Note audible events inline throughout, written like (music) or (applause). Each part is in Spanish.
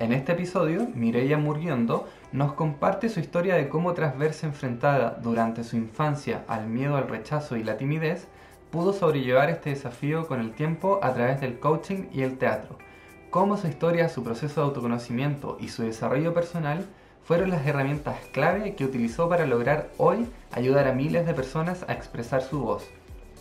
En este episodio, Mireia Murguiondo nos comparte su historia de cómo tras verse enfrentada durante su infancia al miedo al rechazo y la timidez, pudo sobrellevar este desafío con el tiempo a través del coaching y el teatro. Cómo su historia, su proceso de autoconocimiento y su desarrollo personal fueron las herramientas clave que utilizó para lograr hoy ayudar a miles de personas a expresar su voz.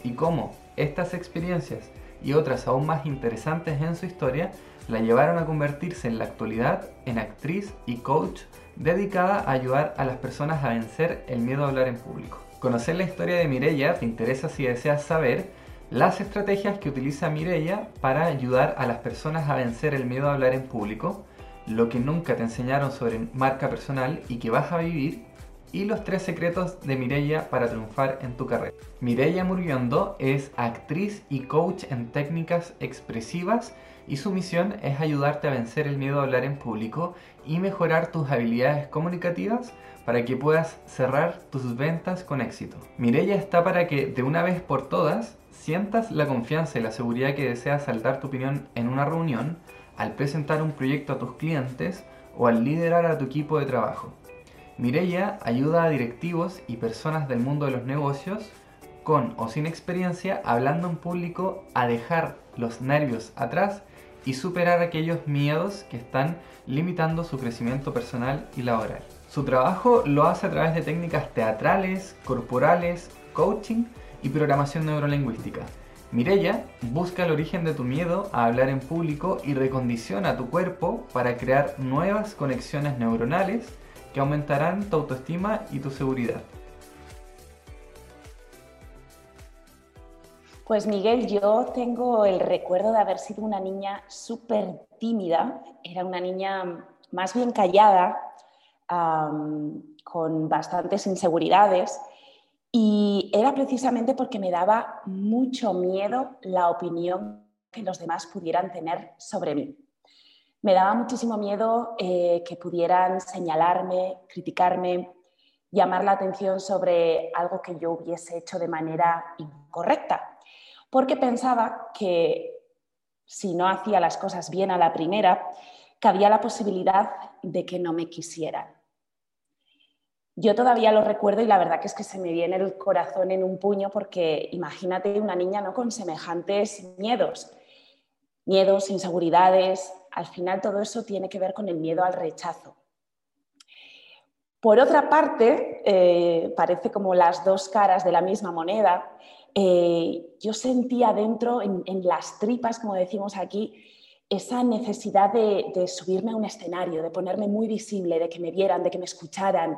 Y cómo estas experiencias y otras aún más interesantes en su historia la llevaron a convertirse en la actualidad en actriz y coach dedicada a ayudar a las personas a vencer el miedo a hablar en público. Conocer la historia de Mireia te interesa si deseas saber las estrategias que utiliza Mireia para ayudar a las personas a vencer el miedo a hablar en público, lo que nunca te enseñaron sobre marca personal y que vas a vivir, y los tres secretos de Mireia para triunfar en tu carrera. Mireia Murguiondo es actriz y coach en técnicas expresivas y su misión es ayudarte a vencer el miedo a hablar en público y mejorar tus habilidades comunicativas para que puedas cerrar tus ventas con éxito. Mireia está para que de una vez por todas sientas la confianza y la seguridad que deseas saltar tu opinión en una reunión, al presentar un proyecto a tus clientes o al liderar a tu equipo de trabajo. Mireia ayuda a directivos y personas del mundo de los negocios con o sin experiencia hablando en público a dejar los nervios atrás y superar aquellos miedos que están limitando su crecimiento personal y laboral. Su trabajo lo hace a través de técnicas teatrales, corporales, coaching y programación neurolingüística. Mireya busca el origen de tu miedo a hablar en público y recondiciona tu cuerpo para crear nuevas conexiones neuronales que aumentarán tu autoestima y tu seguridad. Pues Miguel, yo tengo el recuerdo de haber sido una niña súper tímida, era una niña más bien callada, con bastantes inseguridades. Y era precisamente porque me daba mucho miedo la opinión que los demás pudieran tener sobre mí. Me daba muchísimo miedo eh, que pudieran señalarme, criticarme, llamar la atención sobre algo que yo hubiese hecho de manera incorrecta porque pensaba que si no hacía las cosas bien a la primera, cabía la posibilidad de que no me quisieran. Yo todavía lo recuerdo y la verdad es que se me viene el corazón en un puño porque imagínate una niña ¿no? con semejantes miedos, miedos, inseguridades, al final todo eso tiene que ver con el miedo al rechazo. Por otra parte, eh, parece como las dos caras de la misma moneda, eh, yo sentía dentro, en, las tripas, como decimos aquí, esa necesidad de, subirme a un escenario, de ponerme muy visible, de que me vieran, de que me escucharan,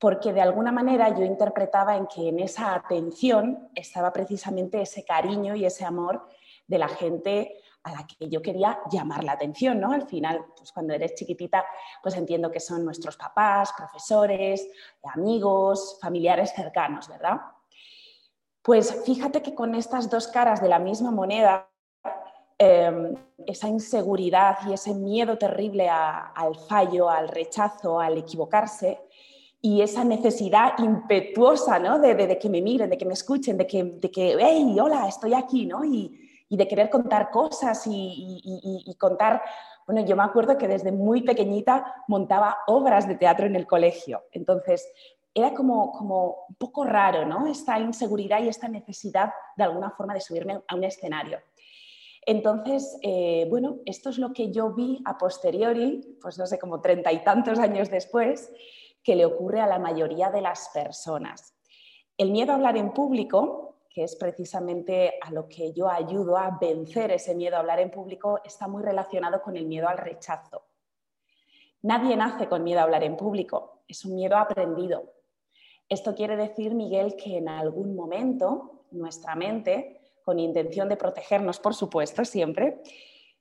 porque de alguna manera yo interpretaba en que en esa atención estaba precisamente ese cariño y ese amor de la gente a la que yo quería llamar la atención, ¿no? Al final, pues cuando eres chiquitita, pues entiendo que son nuestros papás, profesores, amigos, familiares cercanos, ¿verdad? Pues fíjate que con estas dos caras de la misma moneda, em, esa inseguridad y ese miedo terrible al fallo, al rechazo, al equivocarse, y esa necesidad impetuosa ¿no? de, que me miren, de que me escuchen, de que, de que hey, hola, estoy aquí, ¿no? Y, de querer contar cosas y, y, contar, bueno, yo me acuerdo que desde muy pequeñita montaba obras de teatro en el colegio. Entonces, era como, como un poco raro, ¿no? Esta inseguridad y esta necesidad de alguna forma de subirme a un escenario. Entonces, eh, bueno, esto es lo que yo vi a posteriori, pues no sé, como treinta y tantos años después, que le ocurre a la mayoría de las personas. El miedo a hablar en público, que es precisamente a lo que yo ayudo a vencer ese miedo a hablar en público, está muy relacionado con el miedo al rechazo. Nadie nace con miedo a hablar en público, es un miedo aprendido. Esto quiere decir, Miguel, que en algún momento nuestra mente, con intención de protegernos, por supuesto, siempre,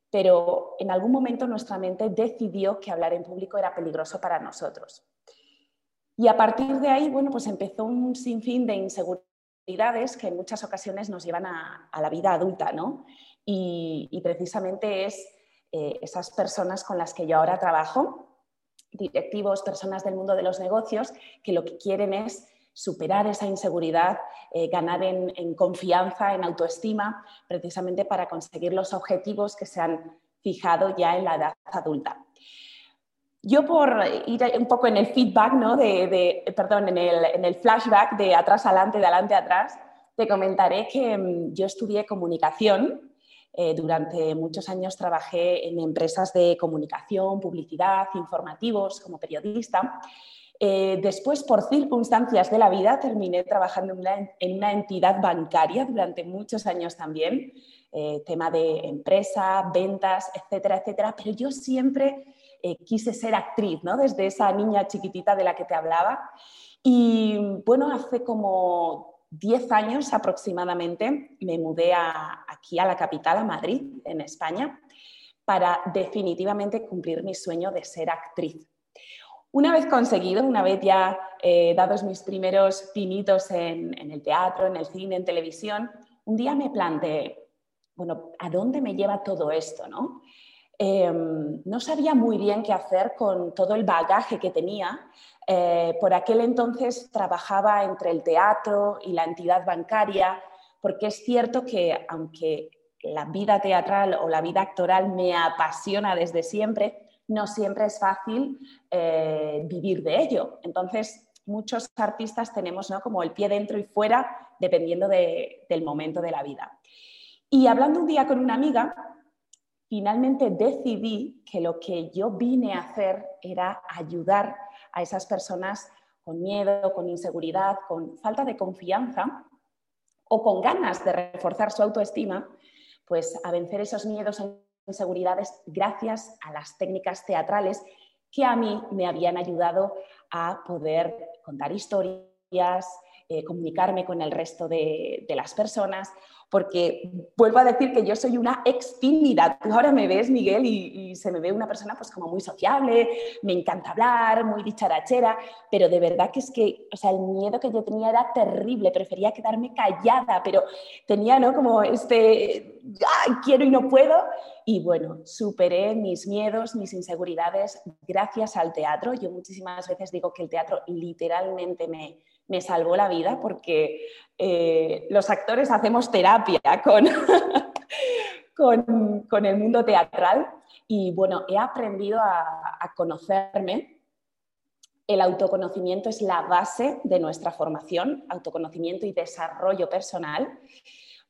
pero en algún momento nuestra mente decidió que hablar en público era peligroso para nosotros. Y a partir de ahí, bueno, pues empezó un sinfín de inseguridades que en muchas ocasiones nos llevan a, la vida adulta, ¿no? Y, precisamente es eh, esas personas con las que yo ahora trabajo, directivos, personas del mundo de los negocios, que lo que quieren es superar esa inseguridad, eh, ganar en, confianza, en autoestima, precisamente para conseguir los objetivos que sean fijado ya en la edad adulta. Yo por ir un poco en el feedback, ¿no? de, perdón, en el, en el, flashback de atrás adelante, de adelante atrás, te comentaré que mm, yo estudié comunicación. Eh, durante muchos años trabajé en empresas de comunicación, publicidad, informativos, como periodista. Eh, después, por circunstancias de la vida, terminé trabajando en una, entidad bancaria durante muchos años también, eh, tema de empresa, ventas, etcétera, etcétera. Pero yo siempre quise ser actriz, ¿no? Desde esa niña chiquitita de la que te hablaba. Y bueno, hace como 10 años aproximadamente me mudé aquí a la capital, a Madrid, en España, para definitivamente cumplir mi sueño de ser actriz. Una vez conseguido, una vez ya eh, dados mis primeros pinitos en, el teatro, en el cine, en televisión, un día me planteé, bueno, ¿a dónde me lleva todo esto? No, em, no sabía muy bien qué hacer con todo el bagaje que tenía. Eh, por aquel entonces trabajaba entre el teatro y la entidad bancaria, porque es cierto que aunque la vida teatral o la vida actoral me apasiona desde siempre, no siempre es fácil eh, vivir de ello. Entonces, muchos artistas tenemos ¿no? como el pie dentro y fuera, dependiendo del momento de la vida. Y hablando un día con una amiga, finalmente decidí que lo que yo vine a hacer era ayudar a esas personas con miedo, con inseguridad, con falta de confianza o con ganas de reforzar su autoestima, pues a vencer esos miedos inseguridades gracias a las técnicas teatrales que a mí me habían ayudado a poder contar historias, eh, comunicarme con el resto de las personas porque vuelvo a decir que yo soy una ex tímida. Tú ahora me ves, Miguel, y, se me ve una persona pues como muy sociable, me encanta hablar, muy dicharachera, pero de verdad que es que, o sea, el miedo que yo tenía era terrible, prefería quedarme callada, pero tenía, ¿no? Como este, quiero y no puedo. Y bueno, superé mis miedos, mis inseguridades gracias al teatro. Yo muchísimas veces digo que el teatro literalmente me, me salvó la vida porque eh, los actores hacemos terapia (laughs) con, con, el mundo teatral y bueno, he aprendido a, a conocerme. El autoconocimiento es la base de nuestra formación, autoconocimiento y desarrollo personal,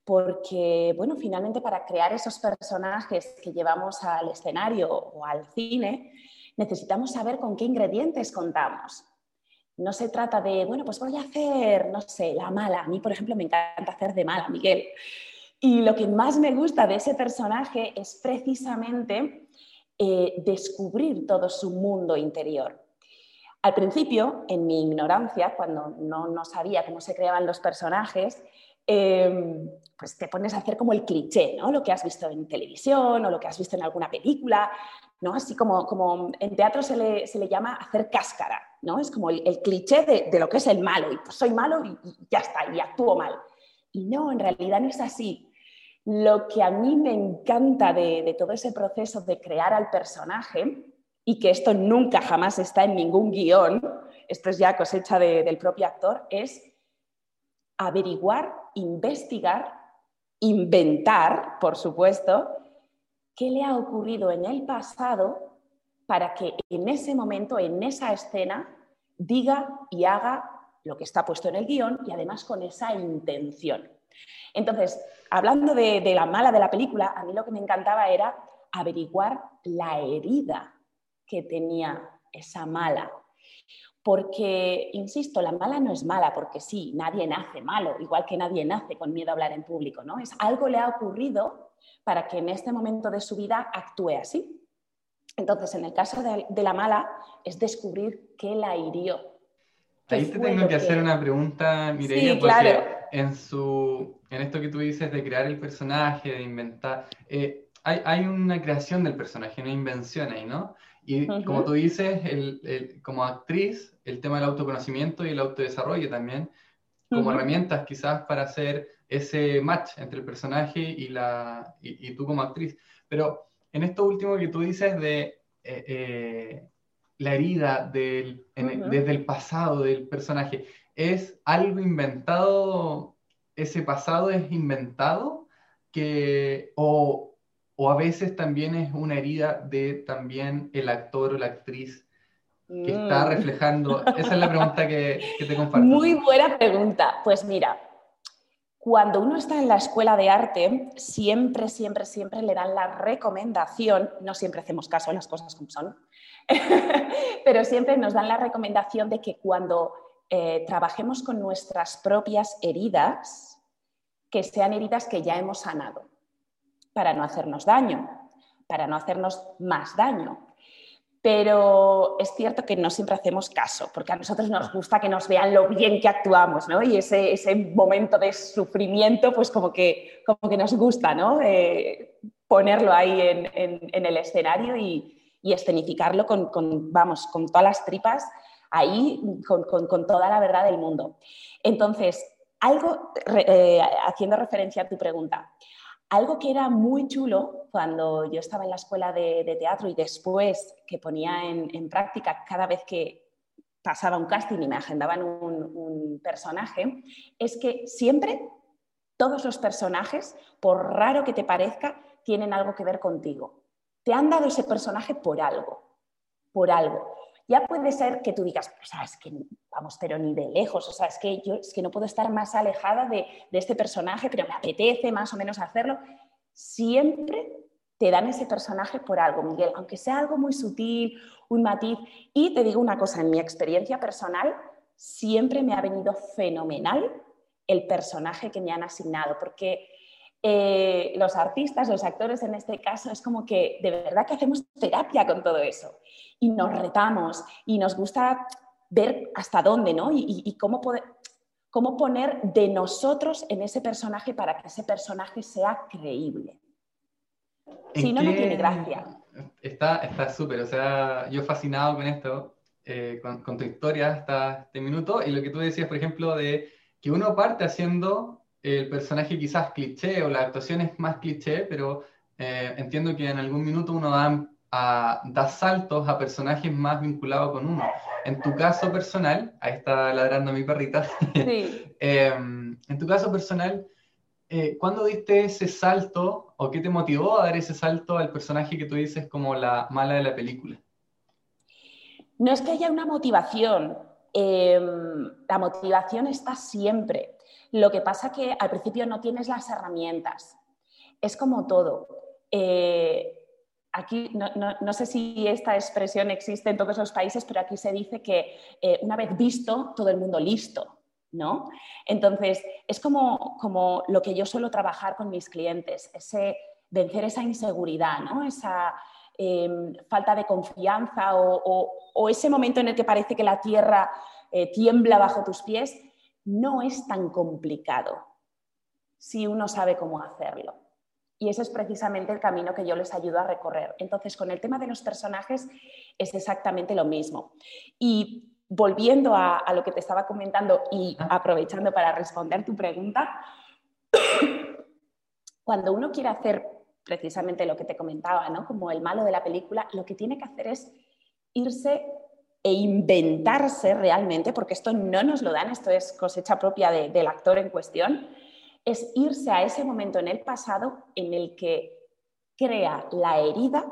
porque, bueno, finalmente para crear esos personajes que llevamos al escenario o al cine, necesitamos saber con qué ingredientes contamos. No se trata de, bueno, pues voy a hacer, no sé, la mala. A mí, por ejemplo, me encanta hacer de mala, Miguel. Y lo que más me gusta de ese personaje es precisamente eh, descubrir todo su mundo interior. Al principio, en mi ignorancia, cuando no, no sabía cómo se creaban los personajes, em, pues te pones a hacer como el cliché, ¿no? Lo que has visto en televisión o lo que has visto en alguna película, ¿no? Así como, como en teatro se le, se le llama hacer cáscara, ¿no? Es como el, cliché de, lo que es el malo, y pues soy malo y, ya está, y actúo mal. Y no, en realidad no es así. Lo que a mí me encanta de, todo ese proceso de crear al personaje, y que esto nunca jamás está en ningún guion, esto es ya cosecha del propio actor, es averiguar, investigar, inventar, por supuesto, qué le ha ocurrido en el pasado para que en ese momento, en esa escena, diga y haga lo que está puesto en el guion y además con esa intención. Entonces, hablando de, la mala de la película, a mí lo que me encantaba era averiguar la herida que tenía esa mala. Porque, insisto, la mala no es mala, porque sí, nadie nace malo, igual que nadie nace con miedo a hablar en público, ¿no? Es algo le ha ocurrido para que en este momento de su vida actúe así. Entonces, en el caso de, la mala, es descubrir qué la hirió. Ahí te tengo que, hacer una pregunta, Mireia, porque en, su, en esto que tú dices de crear el personaje, de inventar, eh, hay, una creación del personaje, una invención ahí, ¿no? Y como tú dices, como actriz, el tema del autoconocimiento y el autodesarrollo también, como herramientas quizás para hacer ese match entre el personaje y, la, y tú como actriz. Pero en esto último que tú dices de eh, eh, la herida desde el pasado del personaje, ¿es algo inventado? ¿Ese pasado es inventado? Que, o, o a veces también es una herida de también el actor o la actriz que está mm. reflejando? Esa es la pregunta que, que te comparto. Muy buena pregunta. Pues mira, cuando uno está en la escuela de arte, siempre, siempre, siempre le dan la recomendación, no siempre hacemos caso a las cosas como son, (laughs) pero siempre nos dan la recomendación de que cuando eh, trabajemos con nuestras propias heridas, que sean heridas que ya hemos sanado, para no hacernos daño, para no hacernos más daño. Pero es cierto que no siempre hacemos caso, porque a nosotros nos gusta que nos vean lo bien que actuamos, ¿no? Y ese, ese momento de sufrimiento, pues como que, como que nos gusta, ¿no? Eh, ponerlo ahí en, en, el escenario y, y escenificarlo con, con, vamos, con todas las tripas ahí, con, con, toda la verdad del mundo. Entonces, algo, eh, haciendo referencia a tu pregunta, algo que era muy chulo cuando yo estaba en la escuela de, teatro y después que ponía en, práctica cada vez que pasaba un casting y me agendaban un, personaje, es que siempre todos los personajes, por raro que te parezca, tienen algo que ver contigo. Te han dado ese personaje por algo, por algo. Ya puede ser que tú digas, o sea, es que vamos, pero ni de lejos, o sea, es que yo es que no puedo estar más alejada de, este personaje, pero me apetece más o menos hacerlo. Siempre te dan ese personaje por algo, Miguel, aunque sea algo muy sutil, un matiz. Y te digo una cosa, en mi experiencia personal, siempre me ha venido fenomenal el personaje que me han asignado, porque eh, los artistas, los actores en este caso, es como que de verdad que hacemos terapia con todo eso y nos retamos y nos gusta ver hasta dónde, ¿no? Y, cómo, cómo poner de nosotros en ese personaje para que ese personaje sea creíble. Si no, no tiene gracia. Está súper, o sea, yo fascinado con esto, eh, con, con, tu historia hasta este minuto, y lo que tú decías, por ejemplo, de que uno parte haciendo el personaje quizás cliché o la actuación es más cliché, pero eh, entiendo que en algún minuto uno da, saltos a personajes más vinculados con uno. En tu caso personal, ahí está ladrando mi perrita, (laughs) em, en tu caso personal, eh, ¿cuándo diste ese salto o qué te motivó a dar ese salto al personaje que tú dices como la mala de la película? No es que haya una motivación, em, la motivación está siempre. Lo que pasa que al principio no tienes las herramientas. Es como todo. Eh, aquí no, sé si esta expresión existe en todos los países, pero aquí se dice que eh, una vez visto, todo el mundo listo. ¿no? Entonces, es como, como lo que yo suelo trabajar con mis clientes, ese vencer esa inseguridad, esa em, falta de confianza o, ese momento en el que parece que la tierra eh, tiembla bajo tus pies no es tan complicado si uno sabe cómo hacerlo. Y ese es precisamente el camino que yo les ayudo a recorrer. Entonces, con el tema de los personajes es exactamente lo mismo. Y volviendo a, lo que te estaba comentando y aprovechando para responder tu pregunta, (coughs) cuando uno quiere hacer precisamente lo que te comentaba, ¿no? como el malo de la película, lo que tiene que hacer es irse e inventarse realmente, porque esto no nos lo dan, esto es cosecha propia del actor en cuestión, es irse a ese momento en el pasado en el que crea la herida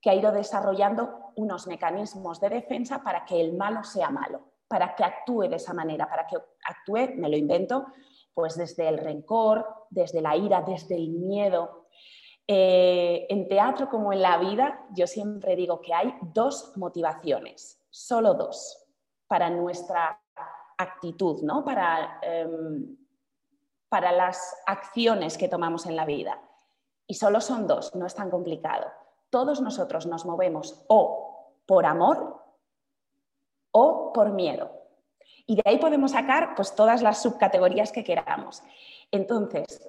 que ha ido desarrollando unos mecanismos de defensa para que el malo sea malo, para que actúe de esa manera, para que actúe, me lo invento, pues desde el rencor, desde la ira, desde el miedo. Eh, en teatro como en la vida, yo siempre digo que hay dos motivaciones solo dos para nuestra actitud, ¿no? para, em, para las acciones que tomamos en la vida. Y solo son dos, no es tan complicado. Todos nosotros nos movemos o por amor o por miedo. Y de ahí podemos sacar pues, todas las subcategorías que queramos. Entonces,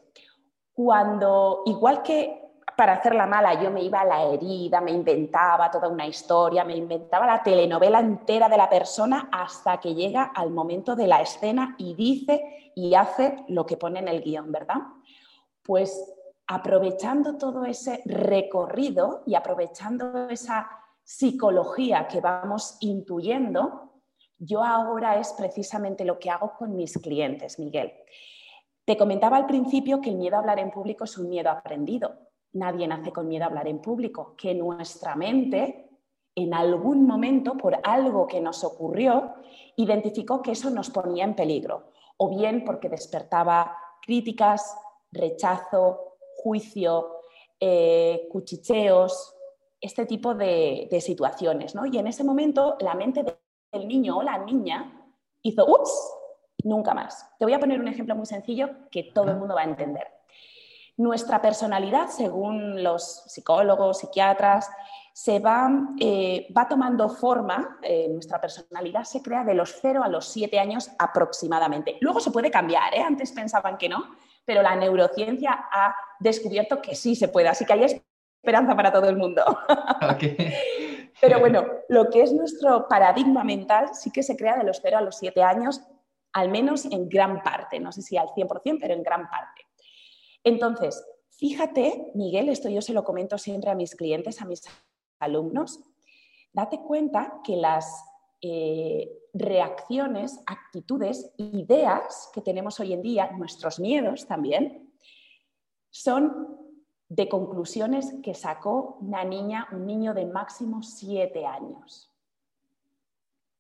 cuando, igual que para hacerla mala yo me iba a la herida, me inventaba toda una historia, me inventaba la telenovela entera de la persona hasta que llega al momento de la escena y dice y hace lo que pone en el guion, ¿verdad? Pues aprovechando todo ese recorrido y aprovechando esa psicología que vamos intuyendo, yo ahora es precisamente lo que hago con mis clientes, Miguel. Te comentaba al principio que el miedo a hablar en público es un miedo aprendido nadie nace con miedo a hablar en público, que nuestra mente en algún momento, por algo que nos ocurrió, identificó que eso nos ponía en peligro, o bien porque despertaba críticas, rechazo, juicio, eh, cuchicheos, este tipo de, situaciones. ¿no? Y en ese momento la mente del niño o la niña hizo, ups, nunca más. Te voy a poner un ejemplo muy sencillo que todo el mundo va a entender. Nuestra personalidad, según los psicólogos, psiquiatras, se va, eh, va tomando forma, eh, nuestra personalidad se crea de los 0 a los 7 años aproximadamente. Luego se puede cambiar, ¿eh? antes pensaban que no, pero la neurociencia ha descubierto que sí se puede, así que hay esperanza para todo el mundo. (laughs) Pero bueno, lo que es nuestro paradigma mental sí que se crea de los 0 a los 7 años, al menos en gran parte, no sé si al 100%, pero en gran parte. Entonces, fíjate, Miguel, esto yo se lo comento siempre a mis clientes, a mis alumnos, date cuenta que las eh, reacciones, actitudes, ideas que tenemos hoy en día, nuestros miedos también, son de conclusiones que sacó una niña, un niño de máximo siete años.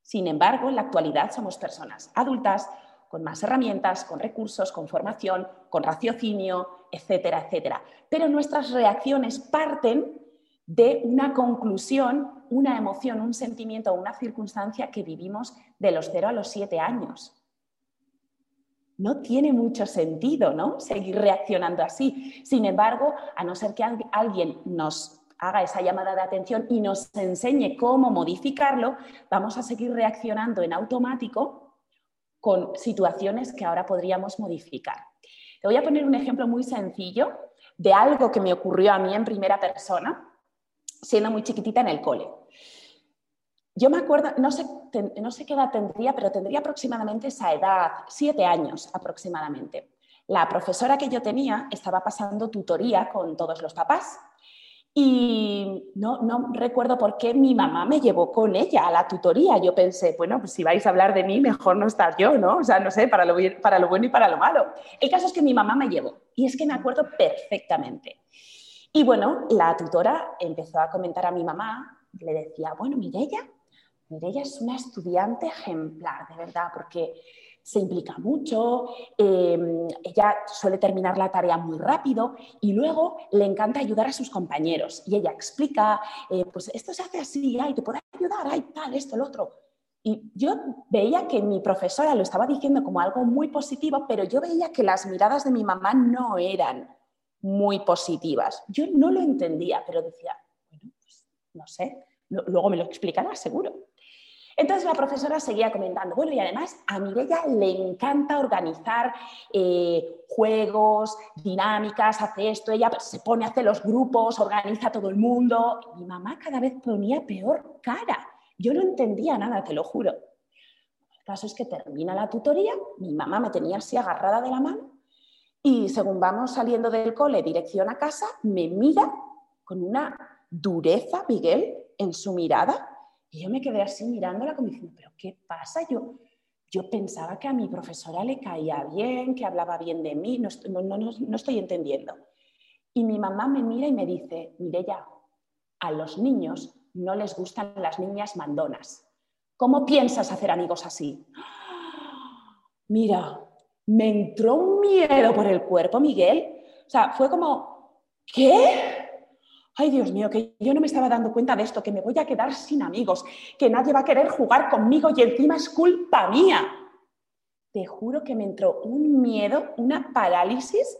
Sin embargo, en la actualidad somos personas adultas con más herramientas, con recursos, con formación, con raciocinio, etcétera, etcétera. Pero nuestras reacciones parten de una conclusión, una emoción, un sentimiento una circunstancia que vivimos de los cero a los siete años no tiene mucho sentido, ¿no? Seguir reaccionando así. Sin embargo, a no ser que alguien nos haga esa llamada de atención y nos enseñe cómo modificarlo, vamos a seguir reaccionando en automático con situaciones que ahora podríamos modificar. Te voy a poner un ejemplo muy sencillo de algo que me ocurrió a mí en primera persona, siendo muy chiquitita en el cole. Yo me acuerdo, no sé, qué edad tendría, pero tendría aproximadamente esa edad, siete años aproximadamente. La profesora que yo tenía estaba pasando tutoría con todos los papás y no, no, recuerdo por qué mi mamá me llevó con ella a la tutoría. Yo pensé, bueno, pues si vais a hablar de mí, mejor no estar yo, ¿no? O sea, no sé, para lo, para lo bueno y para lo malo. El caso es que mi mamá me llevó y es que me acuerdo perfectamente. Y bueno, la tutora empezó a comentar a mi mamá, le decía, bueno, ella ella es una estudiante ejemplar, de verdad, porque se implica mucho, em, ella suele terminar la tarea muy rápido y luego le encanta ayudar a sus compañeros. Y ella explica, eh, pues esto se hace así, ay, te puedo ayudar, ay, tal, esto, lo otro. Y yo veía que mi profesora lo estaba diciendo como algo muy positivo, pero yo veía que las miradas de mi mamá no eran muy positivas. Yo no lo entendía, pero decía, bueno, pues no sé, luego me lo explicará seguro. Entonces la profesora seguía comentando, bueno, y además a Mirella le encanta organizar eh, juegos, dinámicas, hace esto, ella se pone a hacer los grupos, organiza a todo el mundo. mi mamá cada vez ponía peor cara. Yo no entendía nada, te lo juro. El caso es que termina la tutoría, mi mamá me tenía así agarrada de la mano y según vamos saliendo del cole, dirección a casa, me mira con una dureza, Miguel, en su mirada y yo me quedé así mirándola como diciendo, pero ¿qué pasa? Yo, yo pensaba que a mi profesora le caía bien, que hablaba bien de mí, no, no, no, estoy entendiendo. Y mi mamá me mira y me dice, mire ya, a los niños no les gustan las niñas mandonas. ¿Cómo piensas hacer amigos así? (gasps) Mira, me entró un miedo por el cuerpo, Miguel. O sea, fue como, ¿qué? Ay Dios mío, que yo no me estaba dando cuenta de esto, que me voy a quedar sin amigos, que nadie va a querer jugar conmigo y encima es culpa mía. Te juro que me entró un miedo, una parálisis,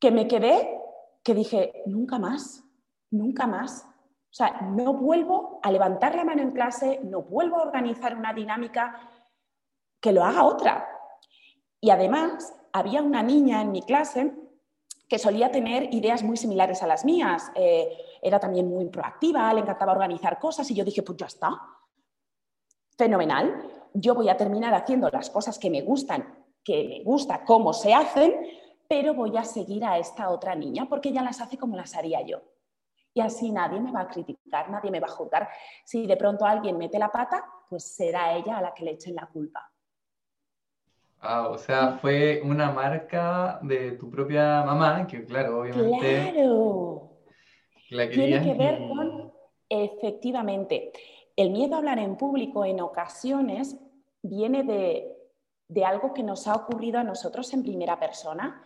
que me quedé, que dije, nunca más, nunca más. O sea, no vuelvo a levantar la mano en clase, no vuelvo a organizar una dinámica, que lo haga otra. Y además, había una niña en mi clase que solía tener ideas muy similares a las mías. Eh, era también muy proactiva, le encantaba organizar cosas y yo dije, pues ya está, fenomenal, yo voy a terminar haciendo las cosas que me gustan, que me gusta cómo se hacen, pero voy a seguir a esta otra niña porque ella las hace como las haría yo. Y así nadie me va a criticar, nadie me va a juzgar. Si de pronto alguien mete la pata, pues será ella a la que le echen la culpa. Ah, o sea, fue una marca de tu propia mamá, que claro, obviamente... Claro. Tiene que ver con, efectivamente, el miedo a hablar en público en ocasiones viene de, de algo que nos ha ocurrido a nosotros en primera persona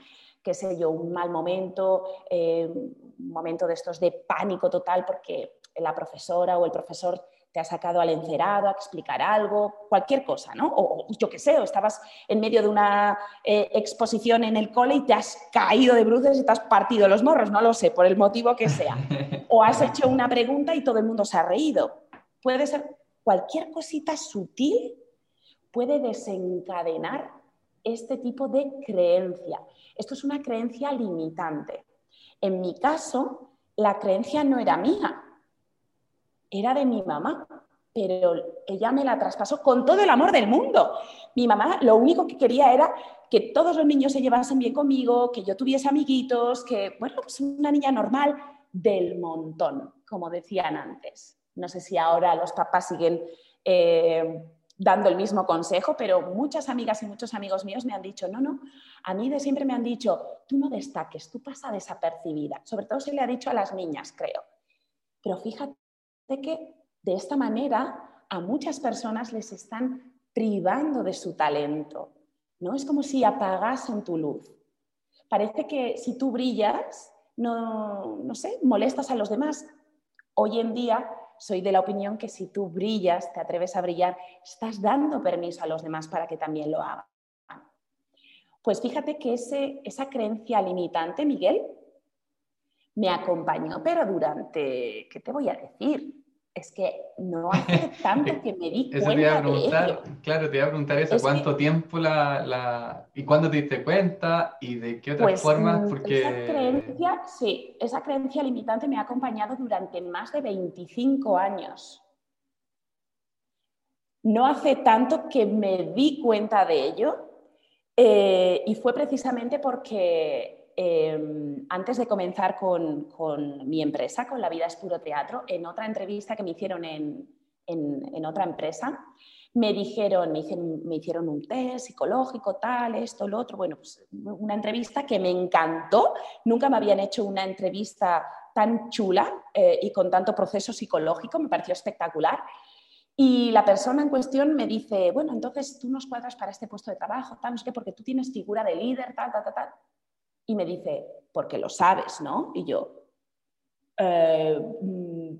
qué sé yo, un mal momento, eh, un momento de estos de pánico total porque la profesora o el profesor te ha sacado al encerado a explicar algo, cualquier cosa, ¿no? O, yo qué sé, o estabas en medio de una eh, exposición en el cole y te has caído de bruces y te has partido los morros, no lo sé, por el motivo que sea. (laughs) O has hecho una pregunta y todo el mundo se ha reído. Puede ser cualquier cosita sutil puede desencadenar este tipo de creencia. Esto es una creencia limitante. En mi caso, la creencia no era mía, era de mi mamá, pero ella me la traspasó con todo el amor del mundo. Mi mamá lo único que quería era que todos los niños se llevasen bien conmigo, que yo tuviese amiguitos, que, bueno, pues una niña normal del montón, como decían antes. No sé si ahora los papás siguen eh, dando el mismo consejo, pero muchas amigas y muchos amigos míos me han dicho, no, no, a mí de siempre me han dicho, tú no destaques, tú pasa desapercibida. Sobre todo se le ha dicho a las niñas, creo. Pero fíjate que de esta manera a muchas personas les están privando de su talento. ¿no? Es como si apagasen tu luz. Parece que si tú brillas, no, no sé, molestas a los demás. Hoy en día soy de la opinión que si tú brillas, te atreves a brillar, estás dando permiso a los demás para que también lo hagan. Pues fíjate que ese, esa creencia limitante, Miguel, me acompañó, pero durante, ¿qué te voy a decir? es que no hace (laughs) tanto que me di cuenta te a preguntar, Claro, te iba a preguntar eso, ¿cuánto tiempo la, la, y cuándo te diste cuenta y de qué otras pues, formas? Mm, porque... Esa creencia, sí, esa creencia limitante me ha acompañado durante más de 25 años. No hace tanto que me di cuenta de ello eh, y fue precisamente porque Em, antes de comenzar con, mi empresa, con La Vida es Puro Teatro, en otra entrevista que me hicieron en, otra empresa, me dijeron, me hicieron, un test psicológico, tal, esto, lo otro. Bueno, pues una entrevista que me encantó. Nunca me habían hecho una entrevista tan chula eh, y con tanto proceso psicológico, me pareció espectacular. Y la persona en cuestión me dice, bueno, entonces tú nos cuadras para este puesto de trabajo, tal, no sé qué, porque tú tienes figura de líder, tal, tal, tal, tal. Y me dice, porque lo sabes, ¿no? Y yo, eh,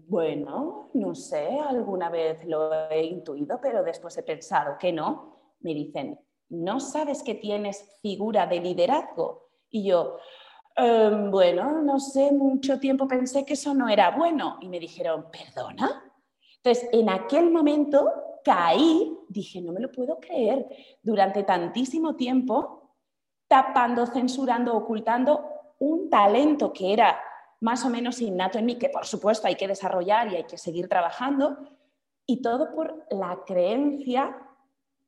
bueno, no sé, alguna vez lo he intuido, pero después he pensado que no. Me dicen, ¿no sabes que tienes figura de liderazgo? Y yo, em, bueno, no sé, mucho tiempo pensé que eso no era bueno. Y me dijeron, ¿perdona? Entonces, en aquel momento caí, dije, no me lo puedo creer. Durante tantísimo tiempo tapando, censurando, ocultando un talento que era más o menos innato en mí, que por supuesto hay que desarrollar y hay que seguir trabajando, y todo por la creencia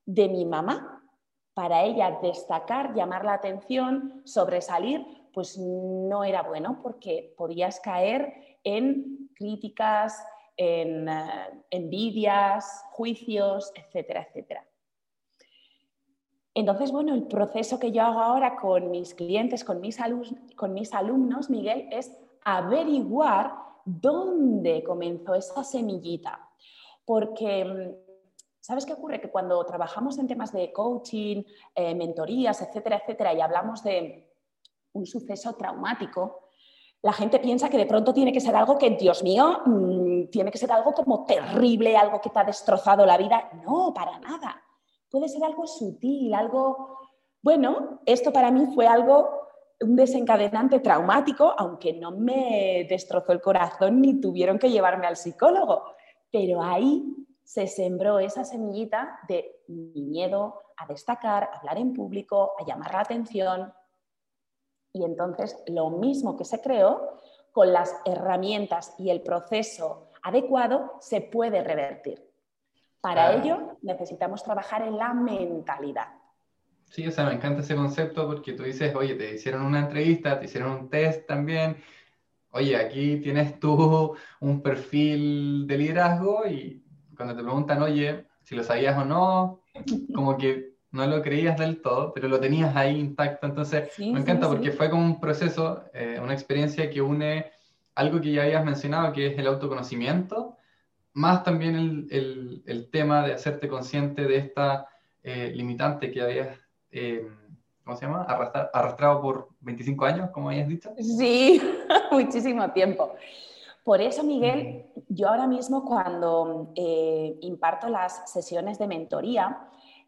de mi mamá. Para ella destacar, llamar la atención, sobresalir, pues no era bueno porque podías caer en críticas, en eh, envidias, juicios, etcétera, etcétera. Entonces, bueno, el proceso que yo hago ahora con mis clientes, con mis, alumnos, Miguel, es averiguar dónde comenzó esa semillita. Porque, mm, ¿sabes qué ocurre? Que cuando trabajamos en temas de coaching, eh, mentorías, etcétera, etcétera, y hablamos de un suceso traumático, la gente piensa que de pronto tiene que ser algo que, Dios mío, mm, tiene que ser algo como terrible, algo que te ha destrozado la vida. No, para nada puede ser algo sutil, algo, bueno, esto para mí fue algo, un desencadenante traumático, aunque no me destrozó el corazón ni tuvieron que llevarme al psicólogo, pero ahí se sembró esa semillita de mi miedo a destacar, a hablar en público, a llamar la atención. Y entonces lo mismo que se creó, con las herramientas y el proceso adecuado, se puede revertir. Para ello necesitamos trabajar en la mentalidad. Sí, o sea, me encanta ese concepto porque tú dices, oye, te hicieron una entrevista, te hicieron un test también, oye, aquí tienes tú un perfil de liderazgo y cuando te preguntan, oye, si lo sabías o no, como que no lo creías del todo, pero lo tenías ahí intacto. Entonces, me encanta porque fue como un proceso, eh, una experiencia que une algo que ya habías mencionado, que es el autoconocimiento, más también el, tema de hacerte consciente de esta eh, limitante que habías, eh, ¿cómo se llama? arrastrado por 25 años, como habías dicho. Sí, (laughs) muchísimo tiempo. Por eso, Miguel, yo ahora mismo cuando eh, imparto las sesiones de mentoría,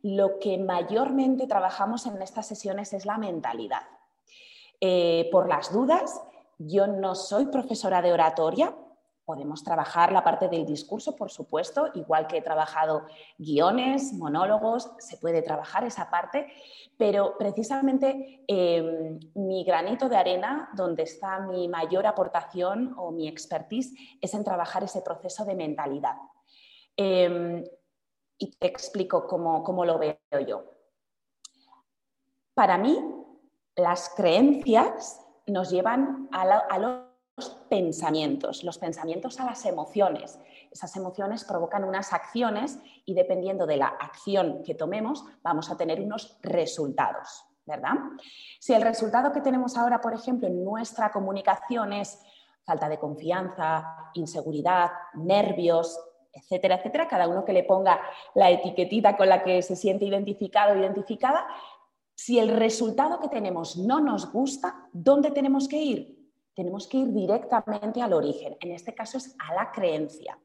lo que mayormente trabajamos en estas sesiones es la mentalidad. por las dudas, yo no soy profesora de oratoria, podemos trabajar la parte del discurso, por supuesto, igual que he trabajado guiones, monólogos, se puede trabajar esa parte, pero precisamente em, mi granito de arena, donde está mi mayor aportación o mi expertise, es en trabajar ese proceso de mentalidad. Em, y te explico cómo, lo veo yo. Para mí, las creencias nos llevan a, los pensamientos, los pensamientos a las emociones. Esas emociones provocan unas acciones y dependiendo de la acción que tomemos vamos a tener unos resultados, ¿verdad? Si el resultado que tenemos ahora, por ejemplo, en nuestra comunicación es falta de confianza, inseguridad, nervios, etcétera, etcétera, cada uno que le ponga la etiquetita con la que se siente identificado o identificada, si el resultado que tenemos no nos gusta, ¿dónde tenemos que ir? Tenemos que ir directamente al origen. En este caso es a la creencia.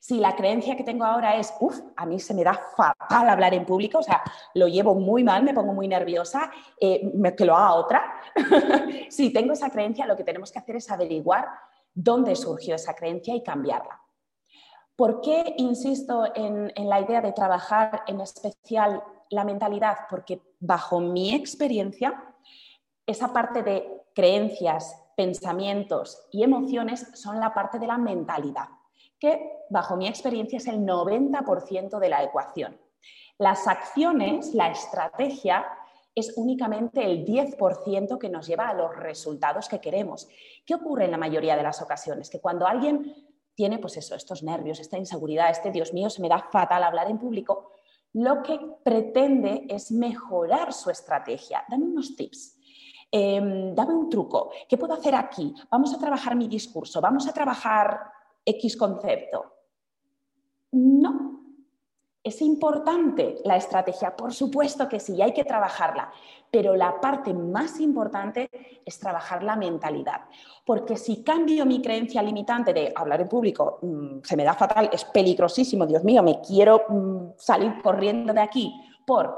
Si la creencia que tengo ahora es, uff, a mí se me da fatal hablar en público, o sea, lo llevo muy mal, me pongo muy nerviosa, eh, que lo haga otra. (laughs) si tengo esa creencia, lo que tenemos que hacer es averiguar dónde surgió esa creencia y cambiarla. ¿Por qué insisto en, en la idea de trabajar en especial la mentalidad? Porque bajo mi experiencia, esa parte de creencias, pensamientos y emociones son la parte de la mentalidad, que bajo mi experiencia es el 90% de la ecuación. Las acciones, la estrategia, es únicamente el 10% que nos lleva a los resultados que queremos. ¿Qué ocurre en la mayoría de las ocasiones? Que cuando alguien tiene pues eso, estos nervios, esta inseguridad, este Dios mío, se me da fatal hablar en público, lo que pretende es mejorar su estrategia. Dame unos tips. Em, dame un truco. ¿Qué puedo hacer aquí? Vamos a trabajar mi discurso. Vamos a trabajar X concepto. No, es importante la estrategia, por supuesto que sí, hay que trabajarla, pero la parte más importante es trabajar la mentalidad. Porque si cambio mi creencia limitante de hablar en público, mm, se me da fatal, es peligrosísimo, Dios mío, me quiero mm, salir corriendo de aquí, por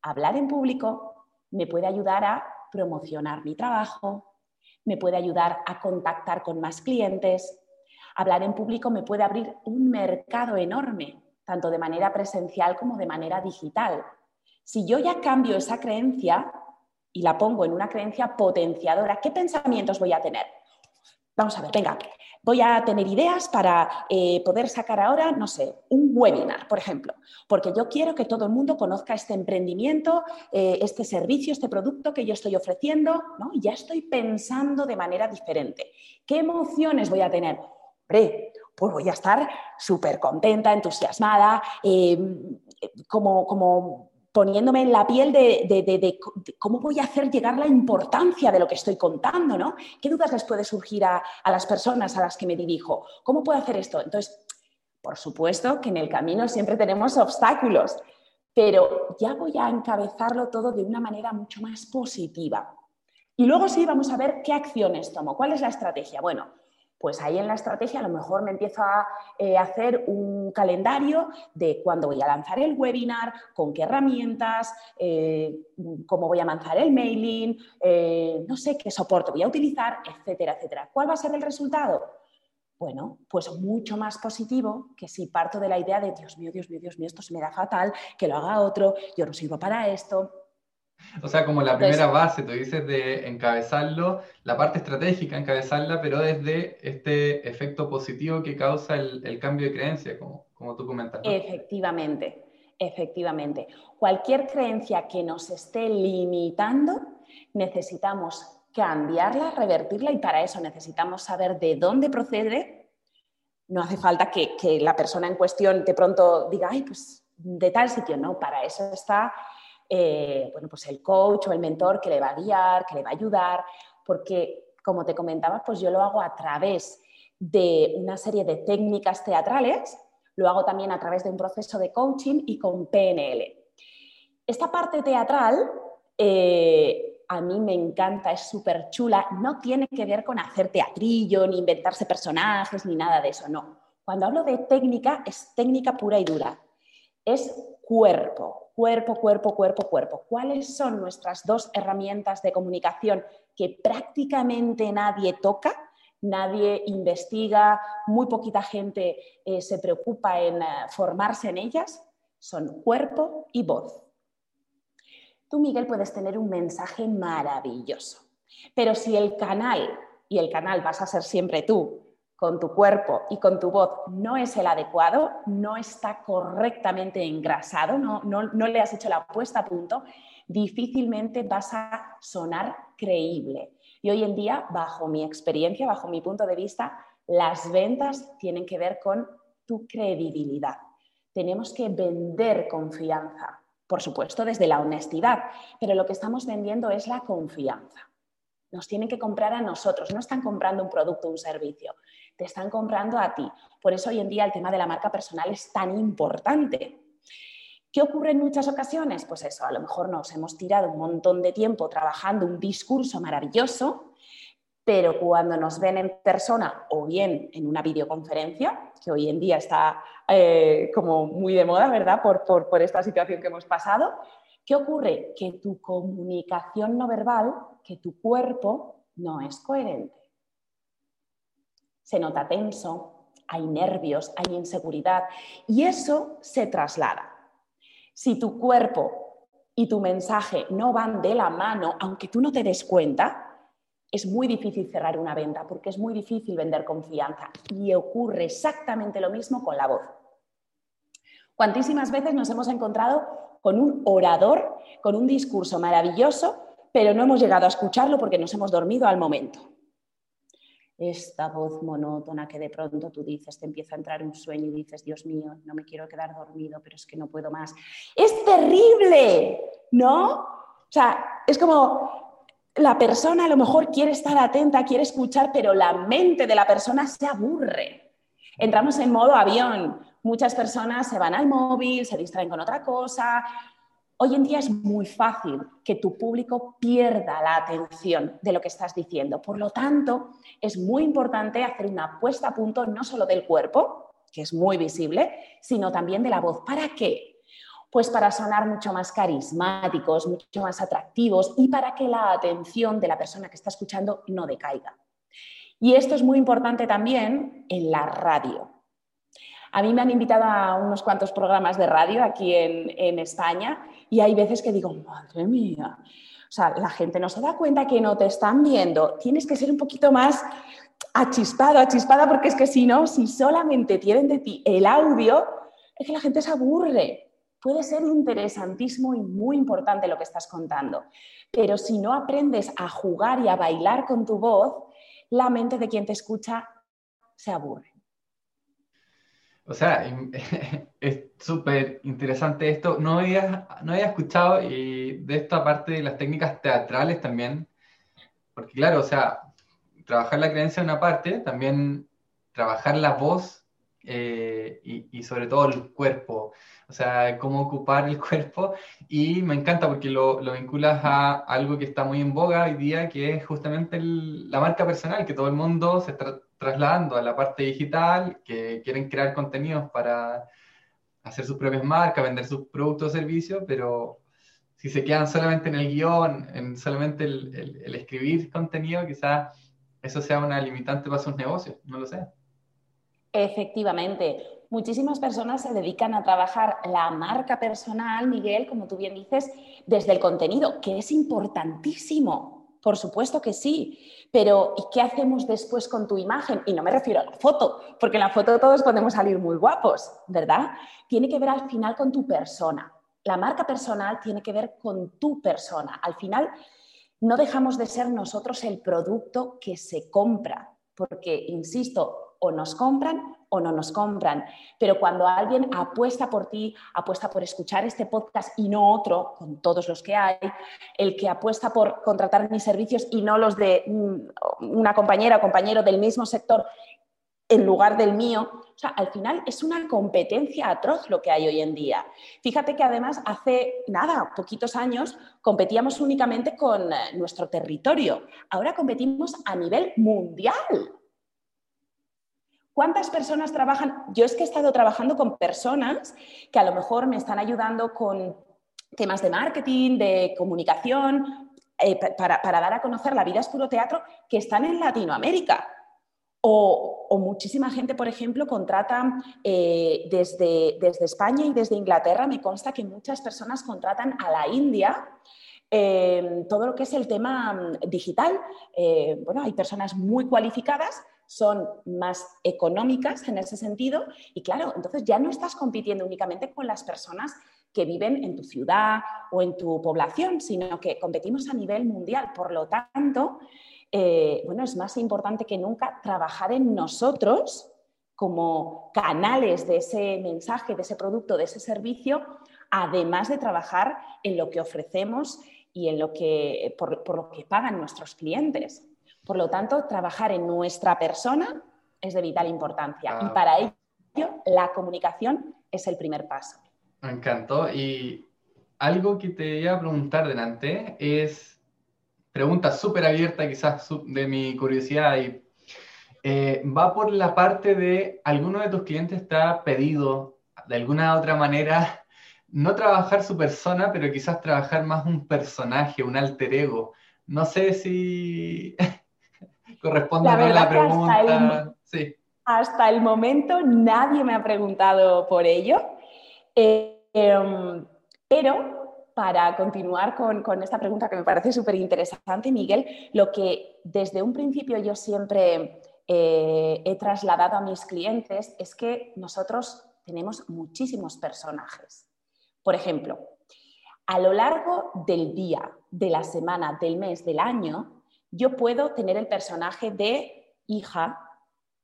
hablar en público me puede ayudar a promocionar mi trabajo, me puede ayudar a contactar con más clientes. Hablar en público me puede abrir un mercado enorme tanto de manera presencial como de manera digital. Si yo ya cambio esa creencia y la pongo en una creencia potenciadora, ¿qué pensamientos voy a tener? Vamos a ver, venga, voy a tener ideas para eh, poder sacar ahora, no sé, un webinar, por ejemplo, porque yo quiero que todo el mundo conozca este emprendimiento, eh, este servicio, este producto que yo estoy ofreciendo, ¿no? Y ya estoy pensando de manera diferente. ¿Qué emociones voy a tener? Hombre, pues voy a estar súper contenta, entusiasmada, em, como, como, poniéndome en la piel de, cómo voy a hacer llegar la importancia de lo que estoy contando, ¿no? ¿Qué dudas les puede surgir a, a las personas a las que me dirijo? ¿Cómo puedo hacer esto? Entonces, por supuesto que en el camino siempre tenemos obstáculos, pero ya voy a encabezarlo todo de una manera mucho más positiva. Y luego sí vamos a ver qué acciones tomo, cuál es la estrategia. Bueno, pues ahí en la estrategia a lo mejor me empiezo a eh, hacer un calendario de cuándo voy a lanzar el webinar, con qué herramientas, eh, cómo voy a lanzar el mailing, eh, no sé qué soporte voy a utilizar, etcétera, etcétera. ¿Cuál va a ser el resultado? Bueno, pues mucho más positivo que si parto de la idea de Dios mío, Dios mío, Dios mío, esto se me da fatal, que lo haga otro, yo no sirvo para esto. (laughs) O sea, como la primera base, tú dices de encabezarlo, la parte estratégica, encabezarla, pero desde este efecto positivo que causa el, cambio de creencia, como, como tú comentas. Efectivamente, efectivamente. Cualquier creencia que nos esté limitando, necesitamos cambiarla, revertirla y para eso necesitamos saber de dónde procede. No hace falta que, que la persona en cuestión de pronto diga, ay, pues de tal sitio, no, para eso está eh, bueno, pues el coach o el mentor que le va a guiar, que le va a ayudar, porque como te comentaba, pues yo lo hago a través de una serie de técnicas teatrales, lo hago también a través de un proceso de coaching y con PNL. Esta parte teatral eh, a mí me encanta, es súper chula, no tiene que ver con hacer teatrillo, ni inventarse personajes, ni nada de eso, no. Cuando hablo de técnica, es técnica pura y dura. Es cuerpo, cuerpo, cuerpo, cuerpo, cuerpo. ¿Cuáles son nuestras dos herramientas de comunicación que prácticamente nadie toca? Nadie investiga, muy poquita gente eh, se preocupa en eh, formarse en ellas. Son cuerpo y voz. Tú, Miguel, puedes tener un mensaje maravilloso, pero si el canal, y el canal vas a ser siempre tú, con tu cuerpo y con tu voz no es el adecuado, no está correctamente engrasado, no, no, le has hecho la puesta a punto, difícilmente vas a sonar creíble. Y hoy en día, bajo mi experiencia, bajo mi punto de vista, las ventas tienen que ver con tu credibilidad. Tenemos que vender confianza por supuesto desde la honestidad, pero lo que estamos vendiendo es la confianza. Nos tienen que comprar a nosotros, no están comprando un producto o un servicio, te están comprando a ti. Por eso hoy en día el tema de la marca personal es tan importante. ¿Qué ocurre en muchas ocasiones? Pues eso, a lo mejor nos hemos tirado un montón de tiempo trabajando un discurso maravilloso, pero cuando nos ven en persona o bien en una videoconferencia, que hoy en día está eh, como muy de moda, ¿verdad? Por, por, esta situación que hemos pasado. ¿Qué ocurre? Que tu comunicación no verbal, que tu cuerpo no es coherente. Se nota tenso, hay nervios, hay inseguridad y eso se traslada. Si tu cuerpo y tu mensaje no van de la mano, aunque tú no te des cuenta, es muy difícil cerrar una venta porque es muy difícil vender confianza y ocurre exactamente lo mismo con la voz. Cuantísimas veces nos hemos encontrado con un orador, con un discurso maravilloso, pero no hemos llegado a escucharlo porque nos hemos dormido al momento. Esta voz monótona que de pronto tú dices, te empieza a entrar un sueño y dices, Dios mío, no me quiero quedar dormido, pero es que no puedo más. Es terrible, ¿no? O sea, es como la persona a lo mejor quiere estar atenta, quiere escuchar, pero la mente de la persona se aburre. Entramos en modo avión. Muchas personas se van al móvil, se distraen con otra cosa. Hoy en día es muy fácil que tu público pierda la atención de lo que estás diciendo. Por lo tanto, es muy importante hacer una puesta a punto no solo del cuerpo, que es muy visible, sino también de la voz. ¿Para qué? Pues para sonar mucho más carismáticos, mucho más atractivos y para que la atención de la persona que está escuchando no decaiga. Y esto es muy importante también en la radio. A mí me han invitado a unos cuantos programas de radio aquí en, España y hay veces que digo, madre mía, o sea, la gente no se da cuenta que no te están viendo. Tienes que ser un poquito más achispado, achispada, porque es que si no, si solamente tienen de ti el audio, es que la gente se aburre puede ser interesantísimo y muy importante lo que estás contando. Pero si no aprendes a jugar y a bailar con tu voz, la mente de quien te escucha se aburre. O sea, (laughs) es súper interesante esto. No había, no había escuchado y de esta parte de las técnicas teatrales también, porque claro, o sea, trabajar la creencia en una parte, también trabajar la voz eh, y, y, sobre todo el cuerpo o sea, cómo ocupar el (laughs) cuerpo. Y me encanta porque lo, lo vinculas a algo que está muy en boga hoy día, que es justamente la marca personal, que todo el mundo se está trasladando a la parte digital, que quieren crear contenidos para hacer sus propias marcas, vender sus productos o servicios, pero si se quedan solamente en el guion, en solamente el, escribir contenido, quizás eso sea una limitante para sus negocios, no lo sé. Efectivamente, muchísimas personas se dedican a trabajar la marca personal, Miguel, como tú bien dices, desde el contenido, que es importantísimo. Por supuesto que sí, pero ¿y qué hacemos después con tu imagen? Y no me refiero a la foto, porque en la foto todos podemos salir muy guapos, ¿verdad? Tiene que ver al final con tu persona. La marca personal tiene que ver con tu persona. Al final no dejamos de ser nosotros el producto que se compra, porque, insisto, o nos compran o no nos compran. Pero cuando alguien apuesta por ti, apuesta por escuchar este podcast y no otro, con todos los que hay, el que apuesta por contratar mis servicios y no los de mm, una compañera o compañero del mismo sector en lugar del mío, o sea, al final es una competencia atroz lo que hay hoy en día. Fíjate que además hace nada, poquitos años, competíamos únicamente con eh, nuestro territorio. Ahora competimos a nivel mundial. ¿Cuántas personas trabajan? Yo es que he estado trabajando con personas que a lo mejor me están ayudando con temas de marketing, de comunicación, eh, para, dar a conocer la vida es puro teatro, que están en Latinoamérica. O, muchísima gente, por ejemplo, contrata eh, desde, desde, España y desde Inglaterra. Me consta que muchas personas contratan a la India eh, todo lo que es el tema mm, digital. bueno, hay personas muy cualificadas son más económicas en ese sentido y claro, entonces ya no estás compitiendo únicamente con las personas que viven en tu ciudad o en tu población, sino que competimos a nivel mundial. Por lo tanto, eh, bueno, es más importante que nunca trabajar en nosotros como canales de ese mensaje, de ese producto, de ese servicio, además de trabajar en lo que ofrecemos y en lo que, por lo que pagan nuestros clientes. Por lo tanto, trabajar en nuestra persona es de vital importancia y ah. para ello la comunicación es el primer paso. Me encantó y algo que te iba a preguntar delante es pregunta súper abierta quizás de mi curiosidad y eh, va por la parte de alguno de tus clientes te ha pedido de alguna otra manera (laughs) no trabajar su persona, pero quizás trabajar más un personaje, un alter ego. No sé si (laughs) corresponde a la pregunta. Hasta el, momento nadie me ha preguntado por ello, eh, em, pero para continuar con, esta pregunta que me parece súper interesante, Miguel, lo que desde un principio yo siempre eh, he trasladado a mis clientes es que nosotros tenemos muchísimos personajes. Por ejemplo, a lo largo del día, de la semana, del mes, del año, yo puedo tener el personaje de hija,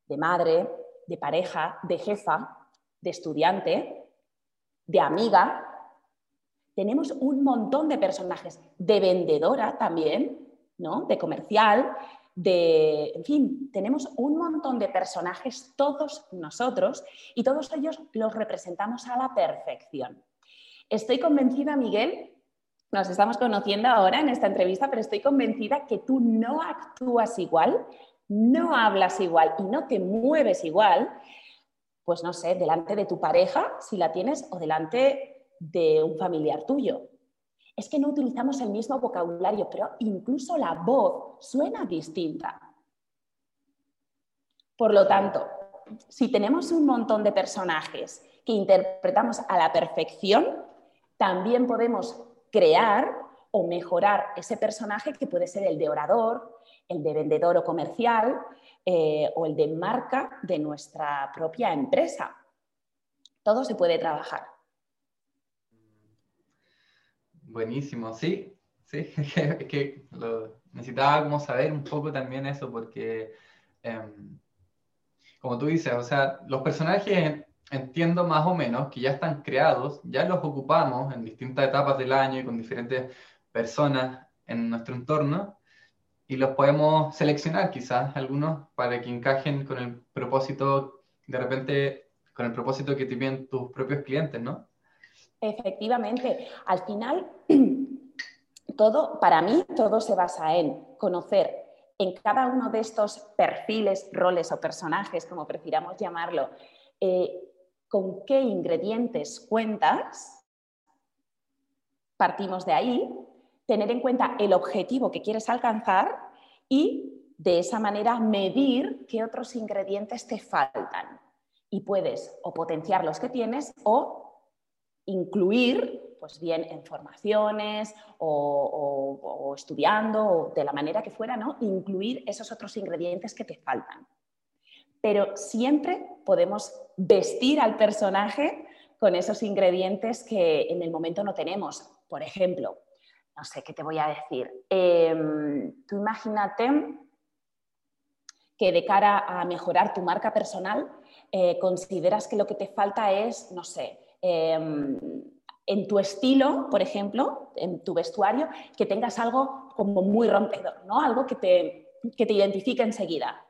de madre, de pareja, de jefa, de estudiante, de amiga. Tenemos un montón de personajes, de vendedora también, ¿no? De comercial, de, en fin, tenemos un montón de personajes todos nosotros y todos ellos los representamos a la perfección. Estoy convencida, Miguel, nos estamos conociendo ahora en esta entrevista, pero estoy convencida que tú no actúas igual, no hablas igual y no te mueves igual, pues no sé, delante de tu pareja, si la tienes, o delante de un familiar tuyo. Es que no utilizamos el mismo vocabulario, pero incluso la voz suena distinta. Por lo tanto, si tenemos un montón de personajes que interpretamos a la perfección, también podemos crear o mejorar ese personaje que puede ser el de orador, el de vendedor o comercial eh, o el de marca de nuestra propia empresa. Todo se puede trabajar. Buenísimo, sí, sí, (laughs) es que necesitaba como saber un poco también eso porque, em, como tú dices, o sea, los personajes entiendo más o menos que ya están creados, ya los ocupamos en distintas etapas del año y con diferentes personas en nuestro entorno y los podemos seleccionar quizás algunos para que encajen con el propósito, de repente, con el propósito que tienen tus propios clientes, ¿no? Efectivamente, al final, (clears throat) todo, para mí, todo se basa en conocer en cada uno de estos perfiles, roles o personajes, como prefiramos llamarlo, eh, con qué ingredientes cuentas, partimos de ahí, tener en cuenta el objetivo que quieres alcanzar y de esa manera medir qué otros ingredientes te faltan. Y puedes o potenciar los que tienes o incluir, pues bien en formaciones o, estudiando o de la manera que fuera, ¿no? Incluir esos otros ingredientes que te faltan pero siempre podemos vestir al personaje con esos ingredientes que en el momento no tenemos. Por ejemplo, no sé qué te voy a decir. Em, tú imagínate que de cara a mejorar tu marca personal, eh, consideras que lo que te falta es, no sé, em, en tu estilo, por ejemplo, en tu vestuario, que tengas algo como muy rompedor, ¿no? Algo que te, que te identifique enseguida.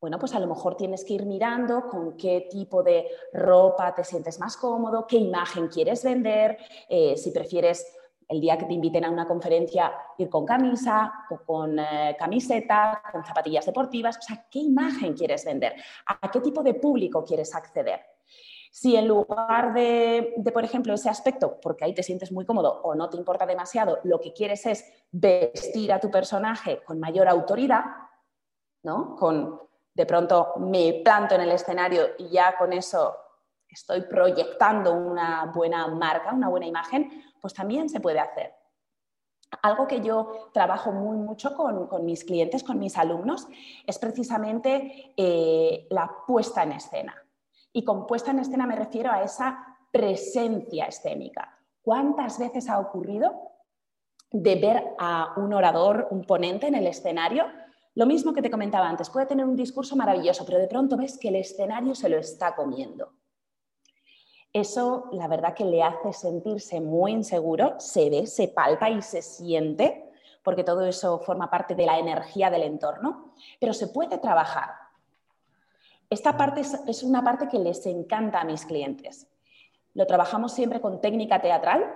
Bueno, pues a lo mejor tienes que ir mirando con qué tipo de ropa te sientes más cómodo, qué imagen quieres vender, eh, si prefieres el día que te inviten a una conferencia ir con camisa o con eh, camiseta, con zapatillas deportivas, o sea, qué imagen quieres vender, a qué tipo de público quieres acceder. Si en lugar de, de, por ejemplo, ese aspecto, porque ahí te sientes muy cómodo o no te importa demasiado, lo que quieres es vestir a tu personaje con mayor autoridad, ¿no? Con, de pronto me planto en el escenario y ya con eso estoy proyectando una buena marca, una buena imagen, pues también se puede hacer. Algo que yo trabajo muy mucho con, mis clientes, con mis alumnos, es precisamente eh, la puesta en escena. Y con puesta en escena me refiero a esa presencia escénica. ¿Cuántas veces ha ocurrido de ver a un orador, un ponente en el escenario lo mismo que te comentaba antes, puede tener un discurso maravilloso, pero de pronto ves que el escenario se lo está comiendo. Eso, la verdad, que le hace sentirse muy inseguro, se ve, se palpa y se siente, porque todo eso forma parte de la energía del entorno, pero se puede trabajar. Esta parte es una parte que les encanta a mis clientes. Lo trabajamos siempre con técnica teatral,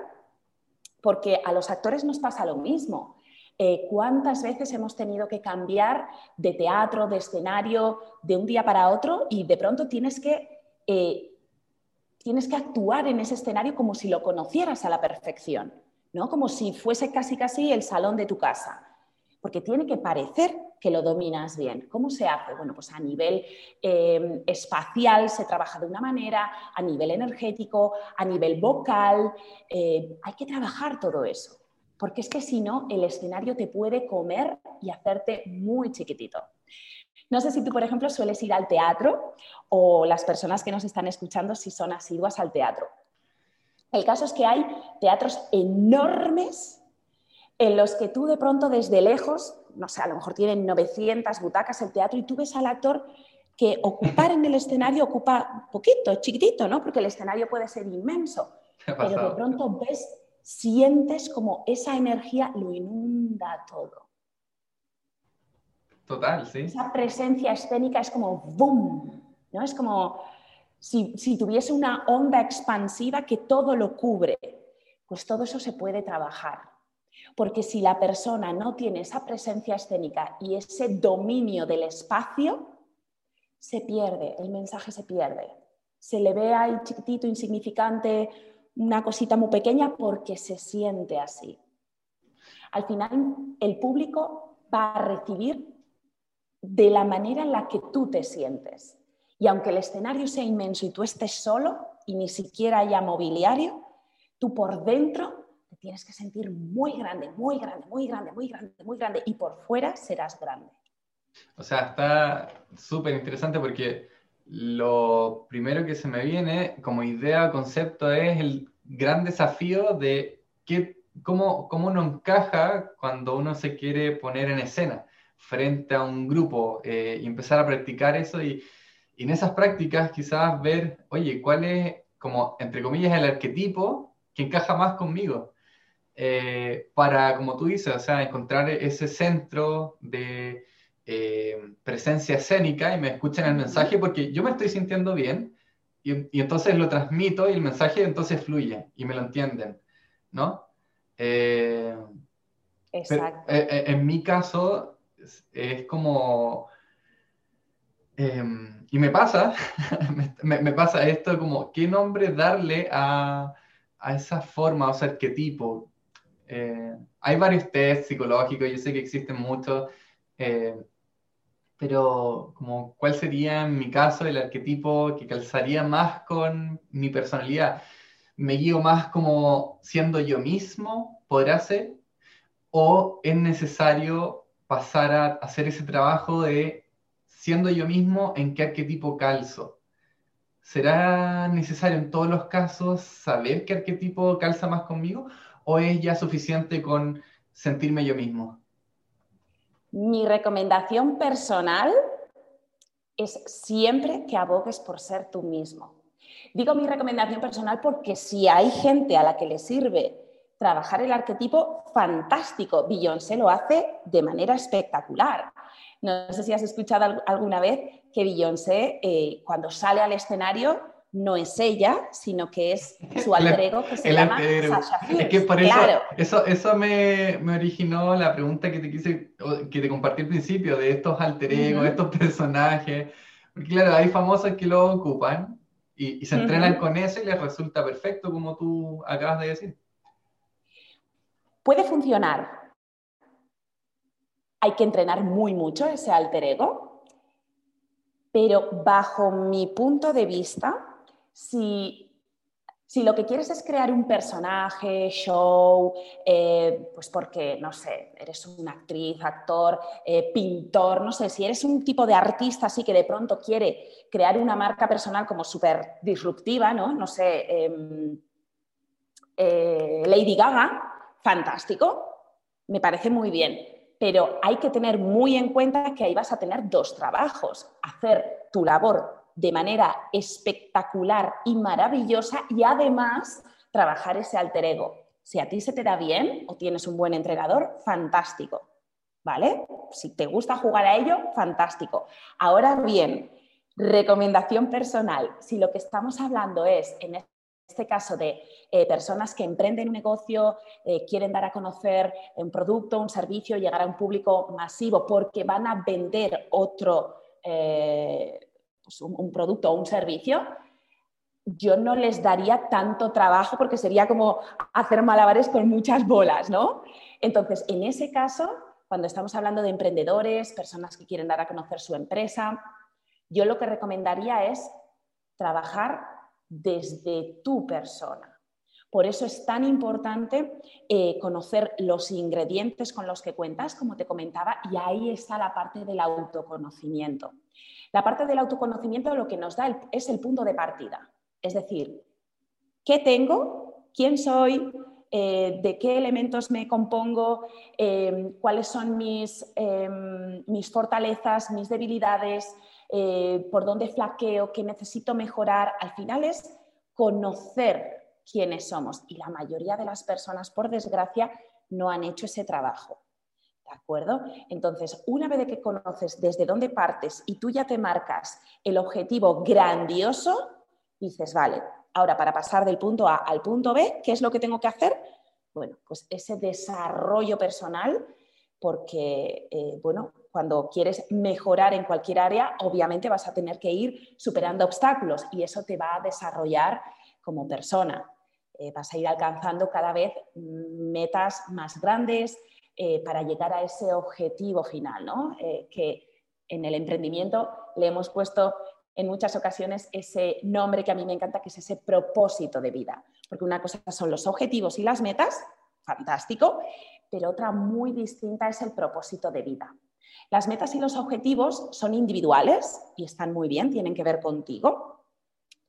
porque a los actores nos pasa lo mismo. Eh, cuántas veces hemos tenido que cambiar de teatro, de escenario, de un día para otro y de pronto tienes que, eh, tienes que actuar en ese escenario como si lo conocieras a la perfección, ¿no? como si fuese casi casi el salón de tu casa, porque tiene que parecer que lo dominas bien. ¿Cómo se hace? Bueno, pues a nivel eh, espacial se trabaja de una manera, a nivel energético, a nivel vocal, hay que trabajar todo eso porque es que si no, el escenario te puede comer y hacerte muy chiquitito. No sé si tú, por ejemplo, sueles ir al teatro o las personas que nos están escuchando si son asiduas al teatro. El caso es que hay teatros enormes en los que tú de pronto desde lejos, no sé, a lo mejor tienen 900 butacas el teatro y tú ves al actor que ocupar en el escenario ocupa poquito, chiquitito, ¿no? Porque el escenario puede ser inmenso, pero de pronto ves sientes como esa energía lo inunda todo. Total, sí. Esa presencia escénica es como ¡boom! ¿no? Es como si, si tuviese una onda expansiva que todo lo cubre. Pues todo eso se puede trabajar. Porque si la persona no tiene esa presencia escénica y ese dominio del espacio, se pierde, el mensaje se pierde. Se le ve ahí chiquitito, insignificante, una cosita muy pequeña porque se siente así. Al final, el público va a recibir de la manera en la que tú te sientes. Y aunque el escenario sea inmenso y tú estés solo y ni siquiera haya mobiliario, tú por dentro te tienes que sentir muy grande, muy grande, muy grande, muy grande, muy grande y por fuera serás grande. O sea, está súper interesante porque lo primero que se me viene como idea, concepto, es el gran desafío de qué, cómo, cómo uno encaja cuando uno se quiere poner en escena frente a un grupo eh, y empezar a practicar eso y, y, en esas prácticas quizás ver, oye, cuál es, como entre comillas, el arquetipo que encaja más conmigo. Eh, para, como tú dices, o sea, encontrar ese centro de eh, presencia escénica y me escuchen el mensaje porque yo me estoy sintiendo bien y, entonces lo transmito y el mensaje entonces fluye y me lo entienden, ¿no? Eh, Exacto. Eh, eh, en mi caso es, como... Em, y me pasa, (laughs) me, pasa esto como, ¿qué nombre darle a, a esa forma, o sea, arquetipo? hay varios test psicológicos, yo sé que existen muchos, pero como cuál sería en mi caso el arquetipo que calzaría más con mi personalidad. ¿Me guío más como siendo yo mismo, podrá ser? ¿O es necesario pasar a hacer ese trabajo de siendo yo mismo en qué arquetipo calzo? ¿Será necesario en todos los casos saber qué arquetipo calza más conmigo? ¿O es ya suficiente con sentirme yo mismo? Mi recomendación personal es siempre que abogues por ser tú mismo. Digo mi recomendación personal porque si hay gente a la que le sirve trabajar el arquetipo, fantástico. Beyoncé lo hace de manera espectacular. No sé si has escuchado alguna vez que Beyoncé, eh, cuando sale al escenario, no es ella, sino que es (laughs) su alter ego que se llama Sasha Es que por eso, eso, me, originó la pregunta que te quise, que te compartí al principio, de estos alter egos, estos personajes. Porque claro, hay famosos que lo ocupan y, se entrenan con eso y les resulta perfecto, como tú acabas de decir. Puede funcionar. Hay que entrenar muy mucho ese alter ego, pero bajo mi punto de vista, si, lo que quieres es crear un personaje, show, eh, pues porque, no sé, eres una actriz, actor, eh, pintor, no sé, si eres un tipo de artista así que de pronto quiere crear una marca personal como súper disruptiva, ¿no? No sé, em, eh, Lady Gaga, fantástico, me parece muy bien, pero hay que tener muy en cuenta que ahí vas a tener dos trabajos, hacer tu labor de manera espectacular y maravillosa y además trabajar ese alter ego. Si a ti se te da bien o tienes un buen entrenador, fantástico. ¿Vale? Si te gusta jugar a ello, fantástico. Ahora bien, recomendación personal, si lo que estamos hablando es, en este caso, de eh, personas que emprenden un negocio, eh, quieren dar a conocer un producto, un servicio, llegar a un público masivo porque van a vender otro, eh, pues, un, producto o un servicio, yo no les daría tanto trabajo porque sería como hacer malabares con muchas bolas, ¿no? Entonces, en ese caso, cuando estamos hablando de emprendedores, personas que quieren dar a conocer su empresa, yo lo que recomendaría es trabajar desde tu persona. Por eso es tan importante eh, conocer los ingredientes con los que cuentas, como te comentaba, y ahí está la parte del autoconocimiento. La parte del autoconocimiento lo que nos da es el punto de partida. Es decir, ¿qué tengo? ¿Quién soy? Eh, ¿De qué elementos me compongo? Em, ¿Cuáles son mis, em, mis, fortalezas, mis debilidades? Eh, ¿Por dónde flaqueo? ¿Qué necesito mejorar? Al final es conocer quiénes somos. Y la mayoría de las personas, por desgracia, no han hecho ese trabajo. ¿De acuerdo? Entonces, una vez que conoces desde dónde partes y tú ya te marcas el objetivo grandioso, dices, vale, ahora para pasar del punto A al punto B, ¿qué es lo que tengo que hacer? Bueno, pues ese desarrollo personal, porque, eh, bueno, cuando quieres mejorar en cualquier área, obviamente vas a tener que ir superando obstáculos y eso te va a desarrollar como persona. Eh, vas a ir alcanzando cada vez metas más grandes, eh, para llegar a ese objetivo final, ¿no? Eh, que en el emprendimiento le hemos puesto en muchas ocasiones ese nombre que a mí me encanta, que es ese propósito de vida. Porque una cosa son los objetivos y las metas, fantástico, pero otra muy distinta es el propósito de vida. Las metas y los objetivos son individuales y están muy bien, tienen que ver contigo,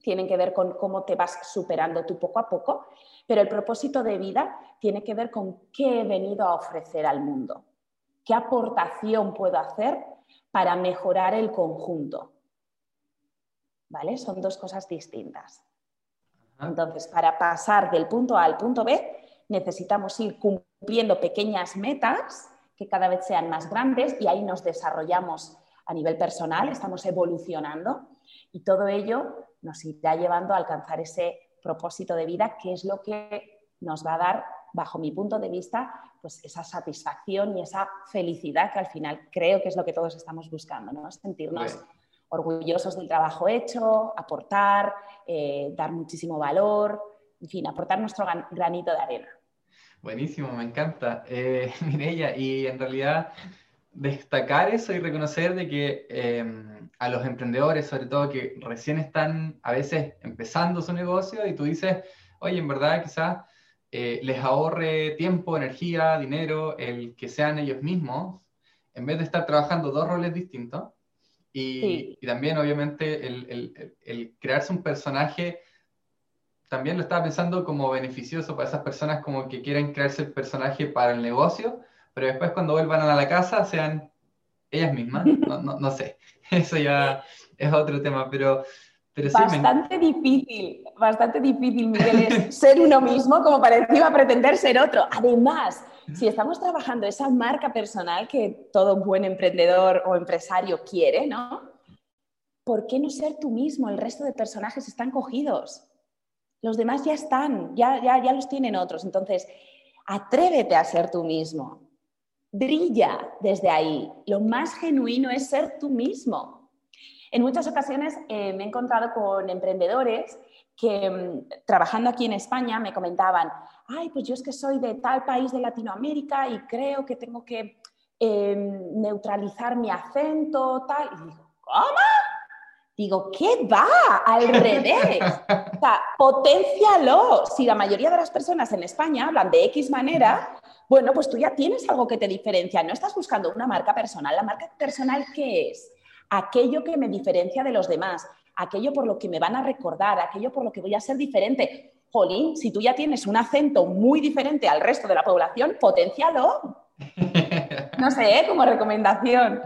tienen que ver con cómo te vas superando tú poco a poco, pero el propósito de vida tiene que ver con qué he venido a ofrecer al mundo, qué aportación puedo hacer para mejorar el conjunto. ¿Vale? Son dos cosas distintas. Entonces, para pasar del punto A al punto B, necesitamos ir cumpliendo pequeñas metas que cada vez sean más grandes y ahí nos desarrollamos a nivel personal, estamos evolucionando y todo ello nos irá llevando a alcanzar ese propósito de vida, que es lo que nos va a dar, bajo mi punto de vista, pues esa satisfacción y esa felicidad que al final creo que es lo que todos estamos buscando, ¿no? Sentirnos orgullosos del trabajo hecho, aportar, eh, dar muchísimo valor, en fin, aportar nuestro granito de arena. Buenísimo, me encanta. Eh, (laughs) Mireya, y en realidad destacar eso y reconocer de que em, a los emprendedores, sobre todo que recién están a veces empezando su negocio y tú dices, oye, en verdad quizás eh, les ahorre tiempo, energía, dinero, el que sean ellos mismos, en vez de estar trabajando dos roles distintos. Y, también, obviamente, el, el, crearse un personaje, también lo estaba pensando como beneficioso para esas personas como que quieren crearse el personaje para el negocio, pero después cuando vuelvan a la casa sean ellas mismas, (laughs) no, sé, (laughs) eso ya es otro tema, pero... pero sí bastante difícil, bastante difícil, Miguel, (laughs) ser uno mismo como para encima pretender ser otro. Además, si estamos trabajando esa marca personal que todo buen emprendedor o empresario quiere, ¿no? ¿Por qué no ser tú mismo? El resto de personajes están cogidos. Los demás ya están, ya, ya, ya los tienen otros. Entonces, atrévete a ser tú mismo. Brilla desde ahí. Lo más genuino es ser tú mismo. En muchas ocasiones eh, me he encontrado con emprendedores que mm, trabajando aquí en España me comentaban, ay, pues yo es que soy de tal país de Latinoamérica y creo que tengo que em, neutralizar mi acento, tal. Y digo, ¿cómo? Digo, ¿qué va? Al revés. O sea, potencialo. Si la mayoría de las personas en España hablan de X manera, bueno, pues tú ya tienes algo que te diferencia. No estás buscando una marca personal. ¿La marca personal qué es? Aquello que me diferencia de los demás, aquello por lo que me van a recordar, aquello por lo que voy a ser diferente. Jolín, si tú ya tienes un acento muy diferente al resto de la población, potencialo. (laughs) No sé, ¿eh? como recomendación.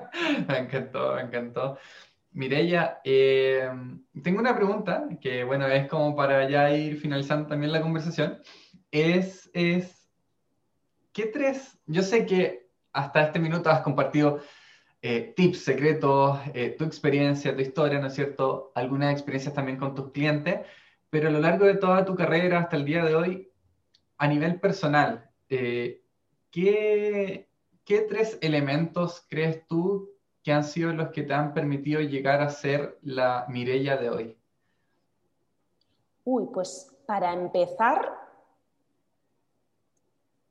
Me encantó, me encantó. Mireya, eh, tengo una pregunta que, bueno, es como para ya ir finalizando también la conversación. Es, es, ¿qué tres? Yo sé que hasta este minuto has compartido eh, tips, secretos, tu experiencia, tu historia, ¿no es cierto? Algunas experiencias también con tus clientes, pero a lo largo de toda tu carrera hasta el día de hoy, a nivel personal, eh, ¿qué, tres elementos crees tú que han sido los que te han permitido llegar a ser la Mirella de hoy? Uy, pues para empezar,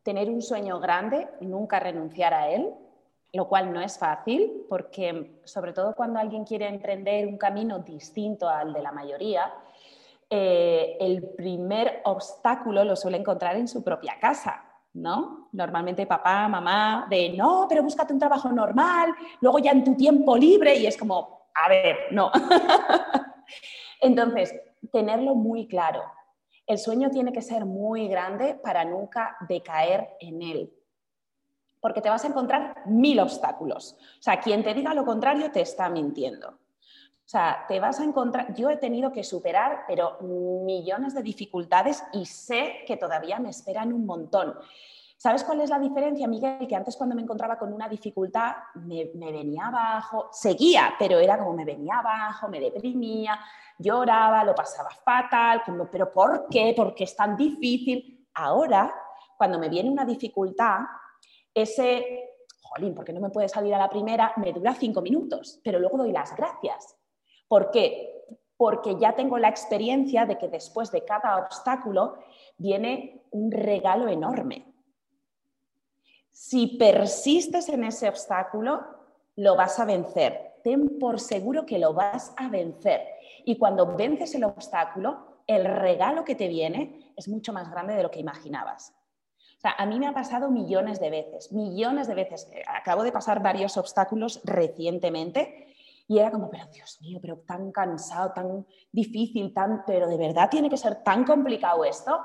tener un sueño grande nunca renunciar a él, lo cual no es fácil, porque sobre todo cuando alguien quiere emprender un camino distinto al de la mayoría, eh, el primer obstáculo lo suele encontrar en su propia casa, ¿no? Normalmente papá, mamá, de no, pero búscate un trabajo normal, luego ya en tu tiempo libre y es como, a ver, no. (laughs) Entonces, tenerlo muy claro. El sueño tiene que ser muy grande para nunca decaer en él. Porque te vas a encontrar mil obstáculos. O sea, quien te diga lo contrario te está mintiendo. O sea, te vas a encontrar, yo he tenido que superar, pero millones de dificultades y sé que todavía me esperan un montón. ¿Sabes cuál es la diferencia, Miguel? Que antes cuando me encontraba con una dificultad me, venía abajo, seguía, pero era como me venía abajo, me deprimía, lloraba, lo pasaba fatal, pero ¿por qué? Porque es tan difícil. Ahora, cuando me viene una dificultad, ese, jolín, porque no me puede salir a la primera, me dura cinco minutos, pero luego doy las gracias ¿Por qué? Porque ya tengo la experiencia de que después de cada obstáculo viene un regalo enorme. Si persistes en ese obstáculo, lo vas a vencer. Ten por seguro que lo vas a vencer. Y cuando vences el obstáculo, el regalo que te viene es mucho más grande de lo que imaginabas. O sea, a mí me ha pasado millones de veces, millones de veces. Acabo de pasar varios obstáculos recientemente y era como, pero Dios mío, pero tan cansado, tan difícil, tan, pero de verdad tiene que ser tan complicado esto.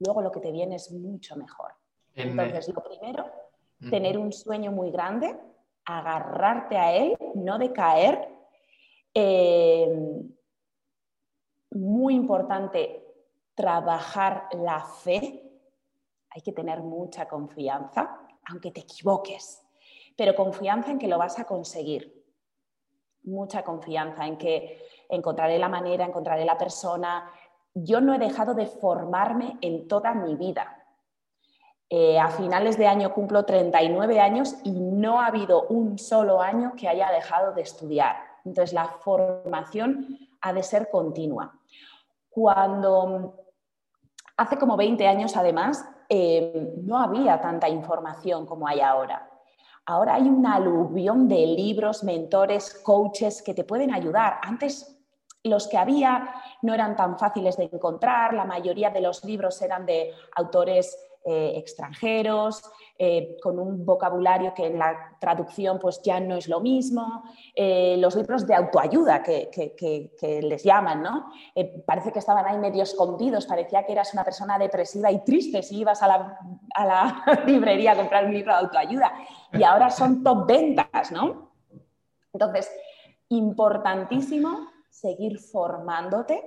Luego lo que te viene es mucho mejor. Entonces, lo primero, tener un sueño muy grande, agarrarte a él, no decaer. Eh, muy importante, trabajar la fe. Hay que tener mucha confianza, aunque te equivoques, pero confianza en que lo vas a conseguir mucha confianza en que encontraré la manera, encontraré la persona. Yo no he dejado de formarme en toda mi vida. Eh, a finales de año cumplo 39 años y no ha habido un solo año que haya dejado de estudiar. Entonces, la formación ha de ser continua. Cuando hace como 20 años, además, eh, no había tanta información como hay ahora. Ahora hay una aluvión de libros, mentores, coaches que te pueden ayudar. Antes los que había no eran tan fáciles de encontrar, la mayoría de los libros eran de autores eh, extranjeros, eh, con un vocabulario que en la traducción pues ya no es lo mismo, eh, los libros de autoayuda que, que les llaman, ¿no? parece que estaban ahí medio escondidos, parecía que eras una persona depresiva y triste si ibas a la a la (laughs) librería a comprar un libro de autoayuda y ahora son top ventas, ¿no? Entonces, importantísimo seguir formándote,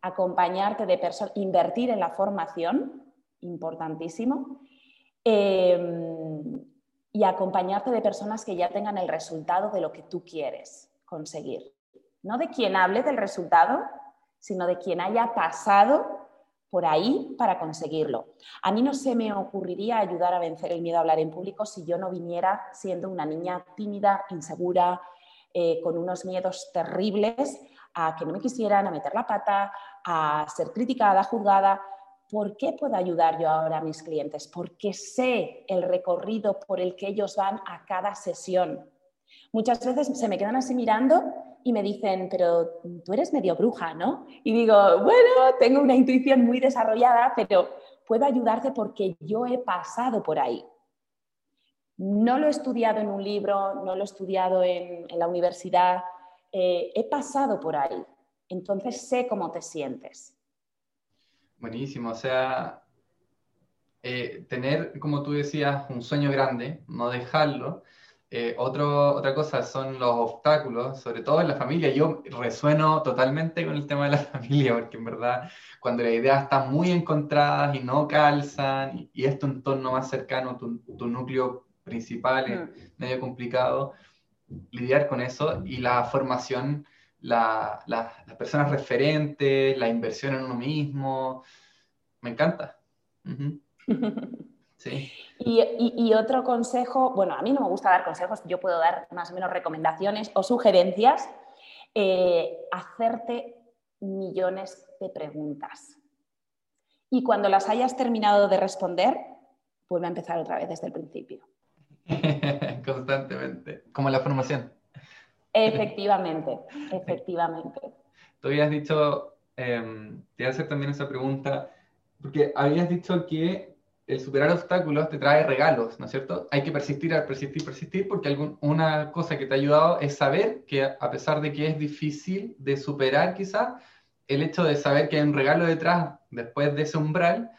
acompañarte de personas, invertir en la formación, importantísimo, em, y acompañarte de personas que ya tengan el resultado de lo que tú quieres conseguir. No de quien hable del resultado, sino de quien haya pasado por ahí para conseguirlo. A mí no se me ocurriría ayudar a vencer el miedo a hablar en público si yo no viniera siendo una niña tímida, insegura, eh, con unos miedos terribles a que no me quisieran, a meter la pata, a ser criticada, juzgada. ¿Por qué puedo ayudar yo ahora a mis clientes? Porque sé el recorrido por el que ellos van a cada sesión. Muchas veces se me quedan así mirando y me dicen, pero tú eres medio bruja, ¿no? Y digo, bueno, tengo una intuición muy desarrollada, pero puedo ayudarte porque yo he pasado por ahí. No lo he estudiado en un libro, no lo he estudiado en, la universidad, eh, he pasado por ahí. Entonces sé cómo te sientes. Buenísimo, o sea, eh, tener, como tú decías, un sueño grande, no dejarlo, eh, otra cosa son los obstáculos, sobre todo en la familia. Yo resueno totalmente con el tema de la (laughs) familia, porque en verdad cuando las ideas están muy encontradas y no calzan, y, es tu entorno más cercano, tu, núcleo principal es mm. medio complicado, lidiar con eso y la formación, las personas referentes, la inversión en uno mismo, me encanta. (laughs) Y, otro consejo, bueno, a mí no me gusta dar consejos, yo puedo dar más o menos recomendaciones o sugerencias, eh, hacerte millones de preguntas. Y cuando las hayas terminado de responder, vuelve a empezar otra vez desde el principio. (laughs) Constantemente, como la formación. Efectivamente, (laughs) efectivamente. Tú habías dicho, em, te voy a hacer también esa pregunta, porque habías dicho que el superar obstáculos te trae regalos, ¿no es cierto? Hay que persistir, persistir, persistir, porque una cosa que te ha ayudado es saber que a pesar de que es difícil de superar quizás, el hecho de saber que hay un regalo detrás, después de ese umbral,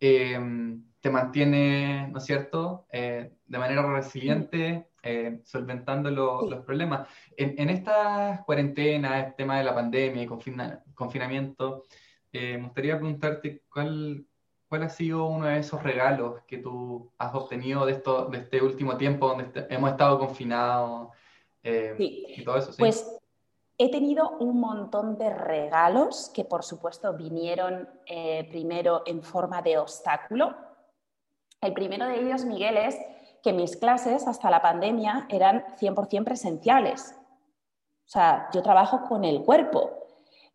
em, te mantiene, ¿no es cierto?, eh, de manera resiliente, eh, solventando los problemas. En, estas cuarentenas, el tema de la pandemia y confinamiento, eh, me gustaría preguntarte cuál, ¿Cuál ha sido uno de esos regalos que tú has obtenido de, esto, de este último tiempo donde hemos estado confinados eh, y todo eso? Pues he tenido un montón de regalos que por supuesto vinieron eh, primero en forma de obstáculo. El primero de ellos, Miguel, es que mis clases hasta la pandemia eran 100% presenciales. O sea, yo trabajo con el cuerpo.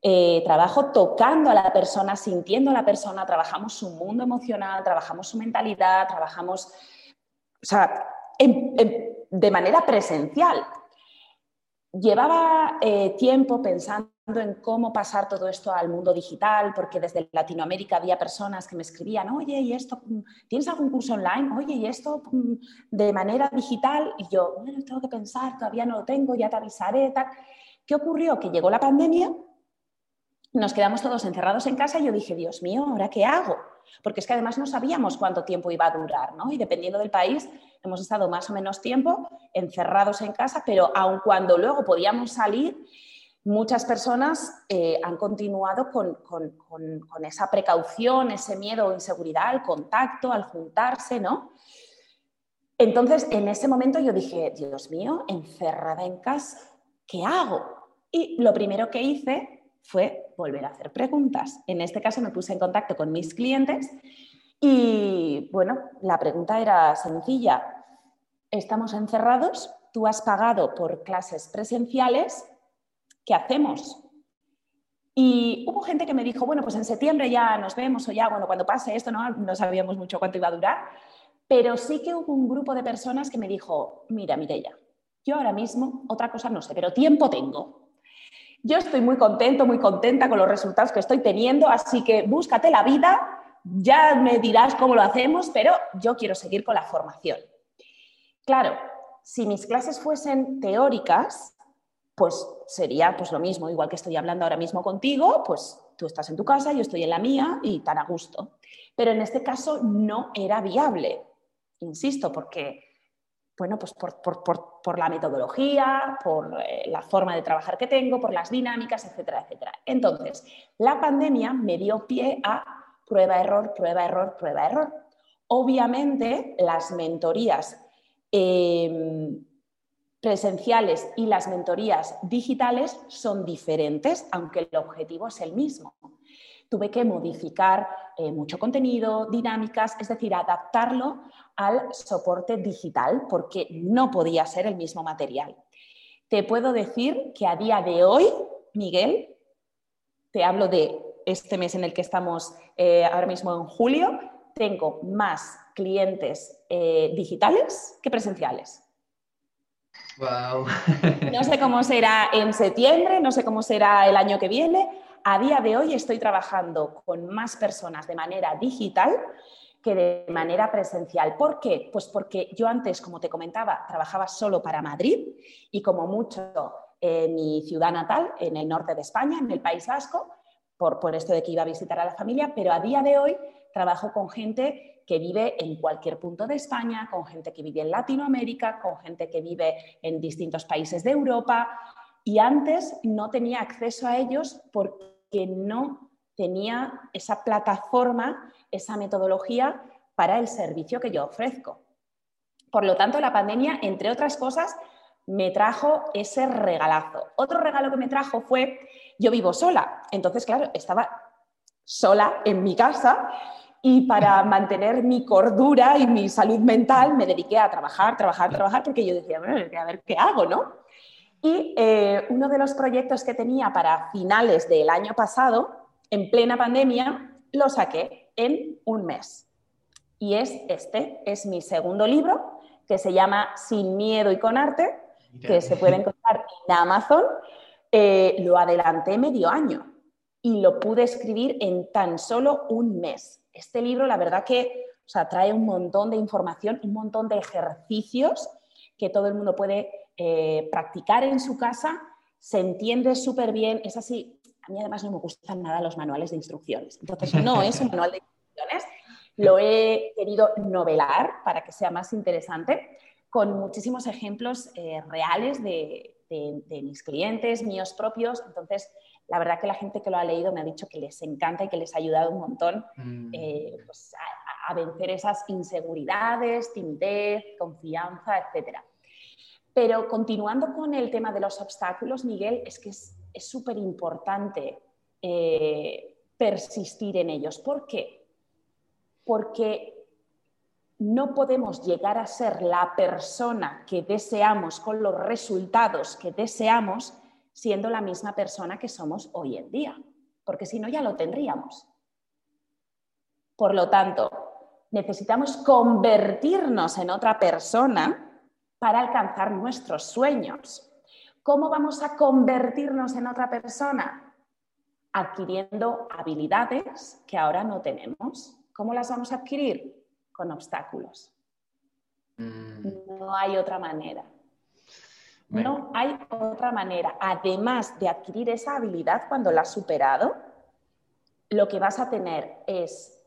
Eh, trabajo tocando a la persona, sintiendo a la persona, trabajamos su mundo emocional, trabajamos su mentalidad, trabajamos, o sea, de manera presencial. Llevaba eh, tiempo pensando en cómo pasar todo esto al mundo digital, porque desde Latinoamérica había personas que me escribían, oye, ¿y esto? ¿Tienes algún curso online? Oye, ¿y esto mm, de manera digital? Y yo, bueno, tengo que pensar, todavía no lo tengo, ya te avisaré, tal. ¿Qué ocurrió? Que llegó la pandemia nos quedamos todos encerrados en casa y yo dije, Dios mío, ¿ahora qué hago? Porque es que además no sabíamos cuánto tiempo iba a durar, ¿no? Y dependiendo del país, hemos estado más o menos tiempo encerrados en casa, pero aun cuando luego podíamos salir, muchas personas eh, han continuado con, con, esa precaución, ese miedo o inseguridad al contacto, al juntarse, ¿no? Entonces, en ese momento yo dije, Dios mío, encerrada en casa, ¿qué hago? Y lo primero que hice fue volver a hacer preguntas. En este caso me puse en contacto con mis clientes y bueno, la pregunta era sencilla. Estamos encerrados, tú has pagado por clases presenciales, ¿qué hacemos? Y hubo gente que me dijo, bueno, pues en septiembre ya nos vemos o ya, bueno, cuando pase esto, no, no sabíamos mucho cuánto iba a durar, pero sí que hubo un grupo de personas que me dijo, mira, Mireya, yo ahora mismo otra cosa no sé, pero tiempo tengo. Yo estoy muy contento, muy contenta con los resultados que estoy teniendo, así que búscate la vida, ya me dirás cómo lo hacemos, pero yo quiero seguir con la formación. Claro, si mis clases fuesen teóricas, pues sería pues lo mismo, igual que estoy hablando ahora mismo contigo, pues tú estás en tu casa, yo estoy en la mía y tan a gusto. Pero en este caso no era viable, insisto, porque, bueno, pues por, la metodología, por eh, la forma de trabajar que tengo, por las dinámicas, etcétera, etcétera. Entonces, la pandemia me dio pie a prueba, error, prueba, error, prueba, error. Obviamente, las mentorías em, presenciales y las mentorías digitales son diferentes, aunque el objetivo es el mismo. Tuve que modificar eh, mucho contenido, dinámicas, es decir, adaptarlo al soporte digital porque no podía ser el mismo material. Te puedo decir que a día de hoy, Miguel, te hablo de este mes en el que estamos eh, ahora mismo en julio, tengo más clientes eh, digitales que presenciales. No sé cómo será en septiembre, no sé cómo será el año que viene. A día de hoy estoy trabajando con más personas de manera digital que de manera presencial. ¿Por qué? Pues porque yo antes, como te comentaba, trabajaba solo para Madrid y como mucho en mi ciudad natal, en el norte de España, en el País Vasco, por, por esto de que iba a visitar a la familia, pero a día de hoy trabajo con gente que vive en cualquier punto de España, con gente que vive en Latinoamérica, con gente que vive en distintos países de Europa. Y antes no tenía acceso a ellos porque no tenía esa plataforma, esa metodología para el servicio que yo ofrezco. Por lo tanto, la pandemia, entre otras cosas, me trajo ese regalazo. Otro regalo que me trajo fue, yo vivo sola, entonces, claro, estaba sola en mi casa y para mantener mi cordura y mi salud mental me dediqué a trabajar, trabajar, trabajar, porque yo decía, bueno, a ver qué hago, ¿no? Y eh, uno de los proyectos que tenía para finales del año pasado, en plena pandemia, lo saqué en un mes. Y es este, es mi segundo libro, que se llama Sin miedo y con arte, que se puede encontrar en Amazon. Eh, lo adelanté medio año y lo pude escribir en tan solo un mes. Este libro, la verdad que trae un montón de información, un montón de ejercicios que todo el mundo puede eh, practicar en su casa, se entiende súper bien, es así. A mí además no me gustan nada los manuales de instrucciones, entonces no es un manual de instrucciones, lo he querido novelar para que sea más interesante, con muchísimos ejemplos eh, reales de mis clientes, míos propios, entonces la verdad que la gente que lo ha leído me ha dicho que les encanta y que les ha ayudado un montón mm. eh, pues, a, vencer esas inseguridades, timidez, confianza, etc. Pero continuando con el tema de los obstáculos, Miguel, es que es súper importante eh, persistir en ellos. ¿Por qué? Porque no podemos llegar a ser la persona que deseamos con los resultados que deseamos siendo la misma persona que somos hoy en día, porque si no ya lo tendríamos. Por lo tanto, necesitamos convertirnos en otra persona para alcanzar nuestros sueños. ¿Cómo vamos a convertirnos en otra persona? Adquiriendo habilidades que ahora no tenemos. ¿Cómo las vamos a adquirir? Con obstáculos. Mm. No hay otra manera. No hay otra manera. Además de adquirir esa habilidad cuando la has superado, lo que vas a tener es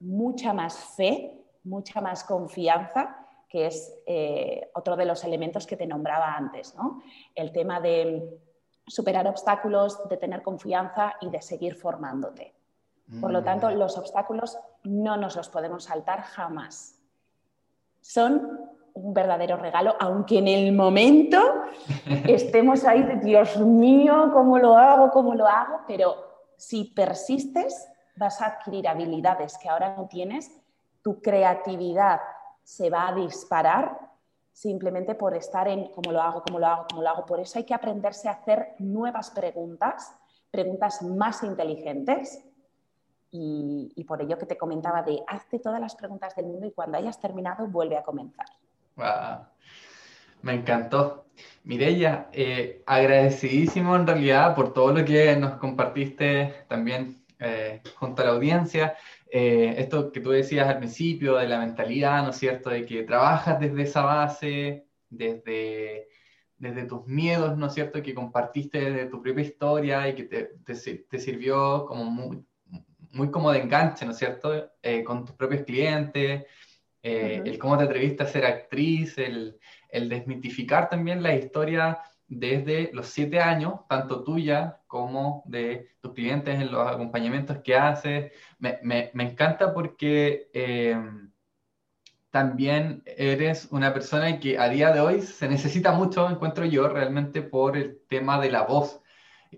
mucha más fe, mucha más confianza, que es eh, otro de los elementos que te nombraba antes, ¿no? El tema de superar obstáculos, de tener confianza y de seguir formándote. Por lo tanto, mm. los obstáculos no nos los podemos saltar jamás. Son un verdadero regalo, aunque en el momento estemos ahí de Dios mío, ¿cómo lo hago? ¿Cómo lo hago? Pero si persistes, vas a adquirir habilidades que ahora no tienes, tu creatividad se va a disparar simplemente por estar en cómo lo hago, cómo lo hago, cómo lo hago. Por eso hay que aprenderse a hacer nuevas preguntas, preguntas más inteligentes. Y, por ello que te comentaba de hazte todas las preguntas del mundo y cuando hayas terminado vuelve a comenzar. Me encantó. Mireya, eh, agradecidísimo en realidad por todo lo que nos compartiste también eh, junto a la audiencia. Eh, esto que tú decías al principio de la mentalidad, ¿no es cierto? De que trabajas desde esa base, desde, desde tus miedos, ¿no es cierto?, que compartiste de tu propia historia y que te, te, sirvió como muy, muy como de enganche, ¿no es cierto?, eh, con tus propios clientes, eh, el cómo te atreviste a ser actriz, el, el desmitificar también la historia desde los siete años, tanto tuya como de tus clientes en los acompañamientos que haces. Me, me, me encanta porque eh, también eres una persona que a día de hoy se necesita mucho, encuentro yo, realmente por el tema de la voz.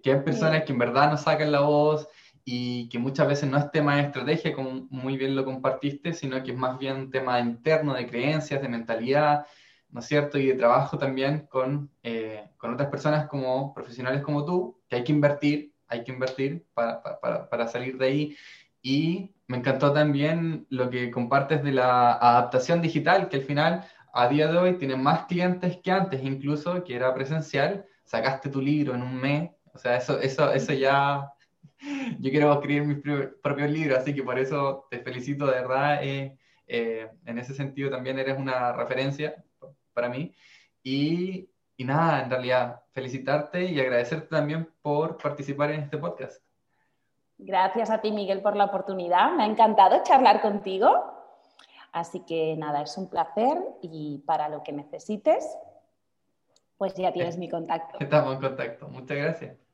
Que hay personas que en verdad no sacan la voz y que muchas veces no es tema de estrategia, como muy bien lo compartiste, sino que es más bien tema interno de creencias, de mentalidad, ¿no es cierto? Y de trabajo también con, eh, con otras personas como profesionales como tú, que hay que invertir, hay que invertir para, para, para salir de ahí. Y me encantó también lo que compartes de la adaptación digital, que al final a día de hoy tiene más clientes que antes, incluso que era presencial. Sacaste tu libro en un mes, o sea, eso, eso, eso ya. (laughs) Yo quiero escribir mis propios libros, así que por eso te felicito de verdad. Eh, eh, en ese sentido también eres una referencia para mí. Y, y nada, en realidad, felicitarte y agradecerte también por participar en este podcast. Gracias a ti, Miguel, por la oportunidad. Me ha encantado charlar contigo. Así que nada, es un placer y para lo que necesites, pues ya tienes mi contacto. Estamos en contacto. Muchas gracias.